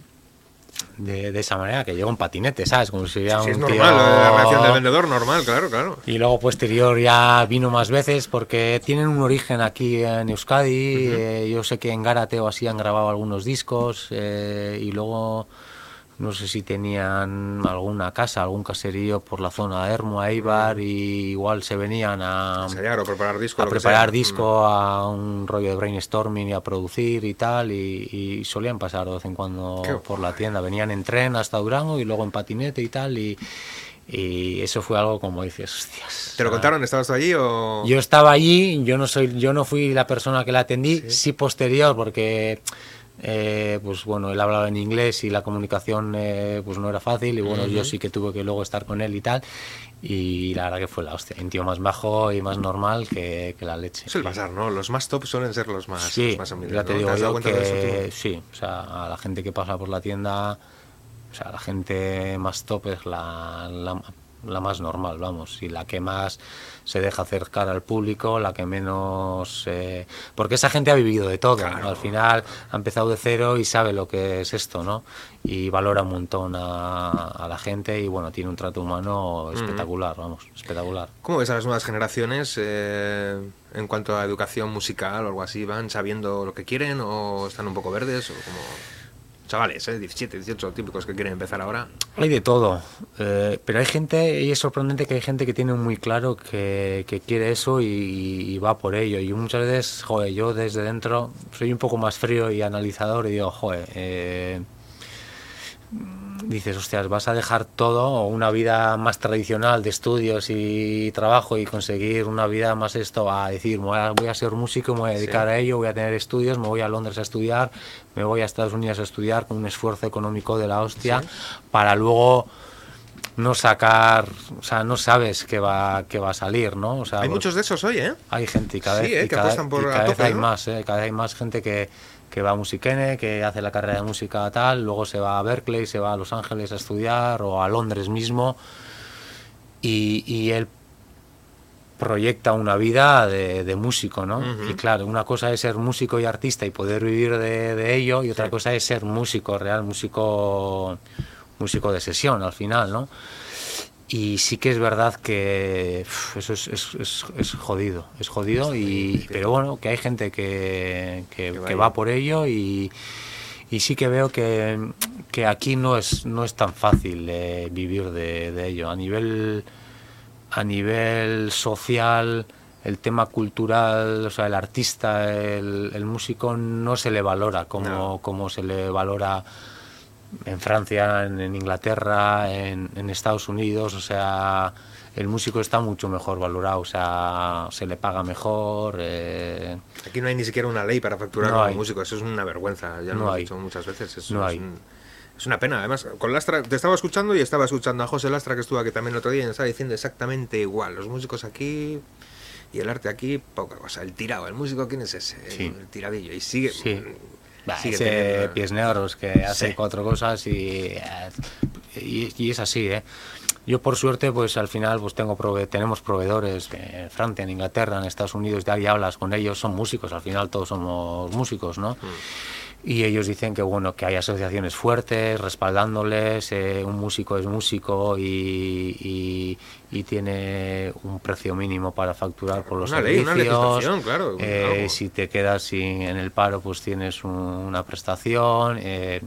de, de esa manera que llega un patinete, ¿sabes? Como si sería Sí, es un normal, tío- la reacción del vendedor, normal, claro, claro. y luego posterior ya vino más veces porque tienen un origen aquí en Euskadi. eh, yo sé que en Gárate o así han grabado algunos discos eh, y luego no sé si tenían alguna casa, algún caserío por la zona de Hermo, Eibar y igual se venían a, Ensayar o preparar disco. a preparar disco, a un rollo de brainstorming y a producir y tal, y, y solían pasar de vez en cuando Qué por la tienda. Venían en tren hasta Durango y luego en patinete y tal, y, y eso fue algo como dices, hostias. ¿Te lo contaron? ¿Estabas allí o...? Yo estaba allí, yo no soy, yo no fui la persona que la atendí, sí, posterior, porque eh, pues bueno, él hablaba en inglés y la comunicación eh, pues no era fácil, y bueno, yo sí que tuve que luego estar con él y tal. Y la verdad que fue la hostia, un tío más bajo y más normal que, que la leche. Es el bazar, ¿no? Los más top suelen ser los más, Sí, los más humildes, ya te ¿no? digo has dado yo cuenta de que eso tú? sí, o sea, a la gente que pasa por la tienda, o sea, la gente más top es la, la, la más normal, vamos, y la que más se deja acercar al público, la que menos... eh, porque esa gente ha vivido de todo, Claro. al final ha empezado de cero y sabe lo que es esto, ¿no? Y valora un montón a, a la gente y bueno, tiene un trato humano espectacular, vamos, espectacular. ¿Cómo ves a las nuevas generaciones eh, en cuanto a educación musical o algo así? ¿Van sabiendo lo que quieren o están un poco verdes? O como... chavales, ¿eh? 17, 18 típicos que quieren empezar ahora. Hay de todo, eh, pero hay gente, y es sorprendente que hay gente que tiene muy claro que, quiere eso y, y va por ello. Y muchas veces, joder, yo desde dentro soy un poco más frío y analizador y digo, joder, eh, dices, hostias, vas a dejar todo, una vida más tradicional de estudios y trabajo y conseguir una vida más esto, a decir, voy a, voy a ser músico, me voy a dedicar Sí. a ello, voy a tener estudios, me voy a Londres a estudiar, me voy a Estados Unidos a estudiar con un esfuerzo económico de la hostia, para luego no sacar, o sea, no sabes qué va, qué va a salir, ¿no? O sea, Hay pues- muchos de esos hoy, ¿eh? hay gente y cada Sí, vez, eh, y que cada, apuestan por y a cada vez tope, hay ¿no? más, eh, cada vez hay más gente que, que va a Musiquene, que hace la carrera de música tal, luego se va a Berkeley, se va a Los Ángeles a estudiar o a Londres mismo y, y él proyecta una vida de, de músico, ¿no? Y claro, una cosa es ser músico y artista y poder vivir de, de ello y otra Sí. cosa es ser músico real, músico músico de sesión al final, ¿no? Y sí que es verdad que uf, eso es, es, es- es jodido, es jodido, y, pero bueno, que hay gente que, que, Que va que ahí. va por ello y, y sí que veo que, que aquí no es, no es tan fácil eh, vivir de, de ello. A nivel, a nivel social, el tema cultural, o sea, el artista, el, el músico no se le valora como, No. como se le valora en Francia, en, en Inglaterra, en, en Estados Unidos, o sea, el músico está mucho mejor valorado, o sea, se le paga mejor. eh, Aquí no hay ni siquiera una ley para facturar No como hay. músico, eso es una vergüenza, ya lo No hay. dicho muchas veces. eso No es, hay. un- es una pena, además, con Lastra, te estaba escuchando y estaba escuchando a José Lastra que estuvo aquí también el otro día y me estaba diciendo exactamente igual, los músicos aquí y el arte aquí, poca cosa, el tirado, el músico, ¿quién es ese? Sí. El tiradillo, y sigue... Sí. Bah, sigue ese teniendo- pies negros que hace Sí. cuatro cosas y, y, y es así, ¿eh? Yo por suerte, pues al final pues tengo prove- tenemos proveedores en Francia, en Inglaterra, en Estados Unidos, ya, ya hablas con ellos, son músicos, al final todos somos músicos, ¿no? Y ellos dicen que bueno, que hay asociaciones fuertes respaldándoles, eh, un músico es músico y, y- y tiene un precio mínimo para facturar por los Una ley, una servicios. claro, Eh, si te quedas sin- en el paro, pues tienes un- una prestación. eh,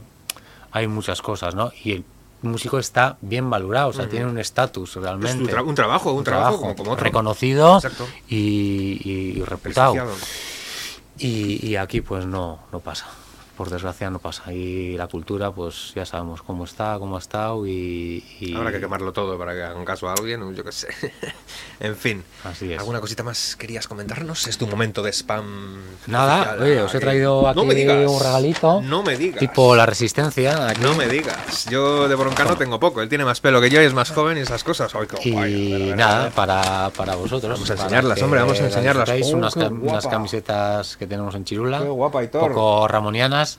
hay muchas cosas, ¿no? Y el músico está bien valorado, o sea, tiene un estatus Es realmente. un, tra- un trabajo, un, trabajo, como, como otro. reconocido y, y reputado. Y, y aquí pues no, no pasa. Por desgracia no pasa. Y la cultura pues ya sabemos cómo está, cómo ha estado y... y- Habrá que quemarlo todo para que hagan caso a alguien, yo qué sé. en fin. Así es. ¿Alguna cosita más querías comentarnos? Es tu momento de spam. Nada, oye, os he Ah, traído no aquí me digas, un regalito. No me digas. Tipo la resistencia. aquí. No me digas. Yo de broncano tengo poco. Él tiene más pelo que yo y es más joven y esas cosas. Ay, qué Y guay, a nada, para, para vosotros. Vamos a enseñarlas, hombre, vamos a las enseñarlas. Oh, unas, unas camisetas que tenemos en Chirula. Qué guapa, Hitor. Poco ramonianas.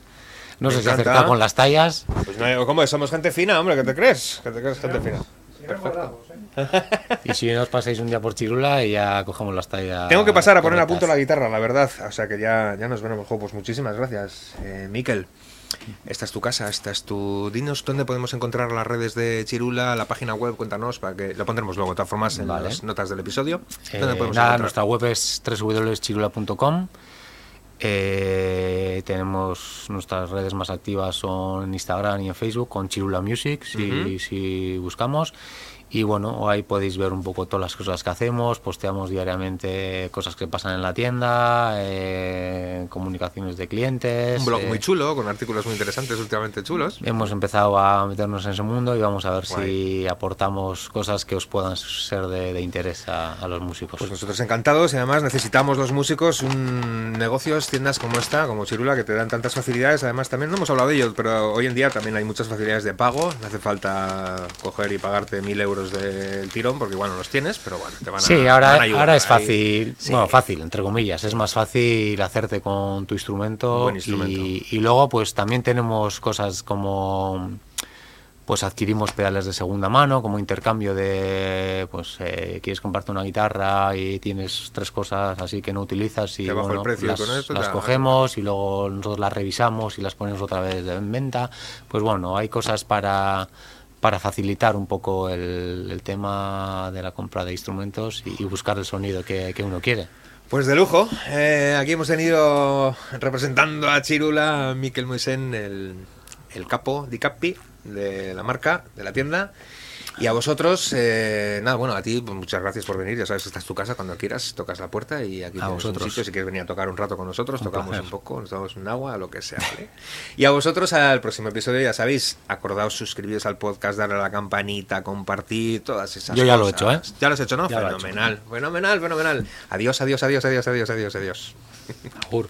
No sé si acertado con las tallas. Pues no, ¿cómo? Somos gente fina, hombre, ¿qué te crees? ¿Qué te crees gente fina? Y si no os pasáis un día por Chirula y ya cogemos las tallas. Tengo que pasar a poner a punto la guitarra, la verdad. O sea que ya, ya nos veremos. Pues muchísimas gracias, eh, Miquel. Esta es tu casa, esta es tu... Dinos dónde podemos encontrar las redes de Chirula, la página web, cuéntanos, para que lo pondremos luego de todas formas en Vale. las notas del episodio. Eh, nuestra web es www.chirula.com. Eh, tenemos nuestras redes más activas son en Instagram y en Facebook con Chirula Music si, buscamos y bueno ahí podéis ver un poco todas las cosas que hacemos posteamos diariamente cosas que pasan en la tienda eh, comunicaciones de clientes Un blog eh, muy chulo, con artículos muy interesantes, últimamente chulos. Hemos empezado a meternos en ese mundo y vamos a ver Guay. si aportamos cosas que os puedan ser de, de interés a, a los músicos. Pues nosotros encantados y además necesitamos los músicos un negocios, tiendas como esta, como Chirula, que te dan tantas facilidades. Además también no hemos hablado de ello, pero hoy en día también hay muchas facilidades de pago. No hace falta coger y pagarte mil euros del tirón, porque igual no los tienes, pero bueno, te van a Sí, ahora, van a ayudar ahora es fácil, Sí. bueno, fácil, entre comillas, es más fácil hacerte con tu instrumento, Buen instrumento. Y, y luego pues también tenemos cosas como pues adquirimos pedales de segunda mano como intercambio de pues eh, quieres comprarte una guitarra y tienes tres cosas así que no utilizas y bueno, las, con esto las cogemos y luego nosotros las revisamos y las ponemos otra vez en venta pues bueno hay cosas para para facilitar un poco el, el tema de la compra de instrumentos y, y buscar el sonido que, que uno quiere. Pues de lujo. Eh, aquí hemos tenido representando a Chirula, Miquel Moisen, el, el capo Di Capi de la marca, de la tienda. Y a vosotros, eh, nada, bueno, a ti pues, muchas gracias por venir. Ya sabes, esta es tu casa cuando quieras, tocas la puerta y aquí A tienes un vosotros. sitio. Si quieres venir a tocar un rato con nosotros, Un tocamos placer. un poco, nos damos un agua, lo que sea, ¿vale? Y a vosotros, al próximo episodio, ya sabéis, acordaos suscribiros al podcast, darle a la campanita, compartir, todas esas Yo ya lo he cosas. hecho, ¿eh? Ya lo has hecho, ¿no? He hecho. fenomenal, fenomenal, fenomenal. Adiós, adiós, adiós, adiós, adiós, adiós, adiós. Agur.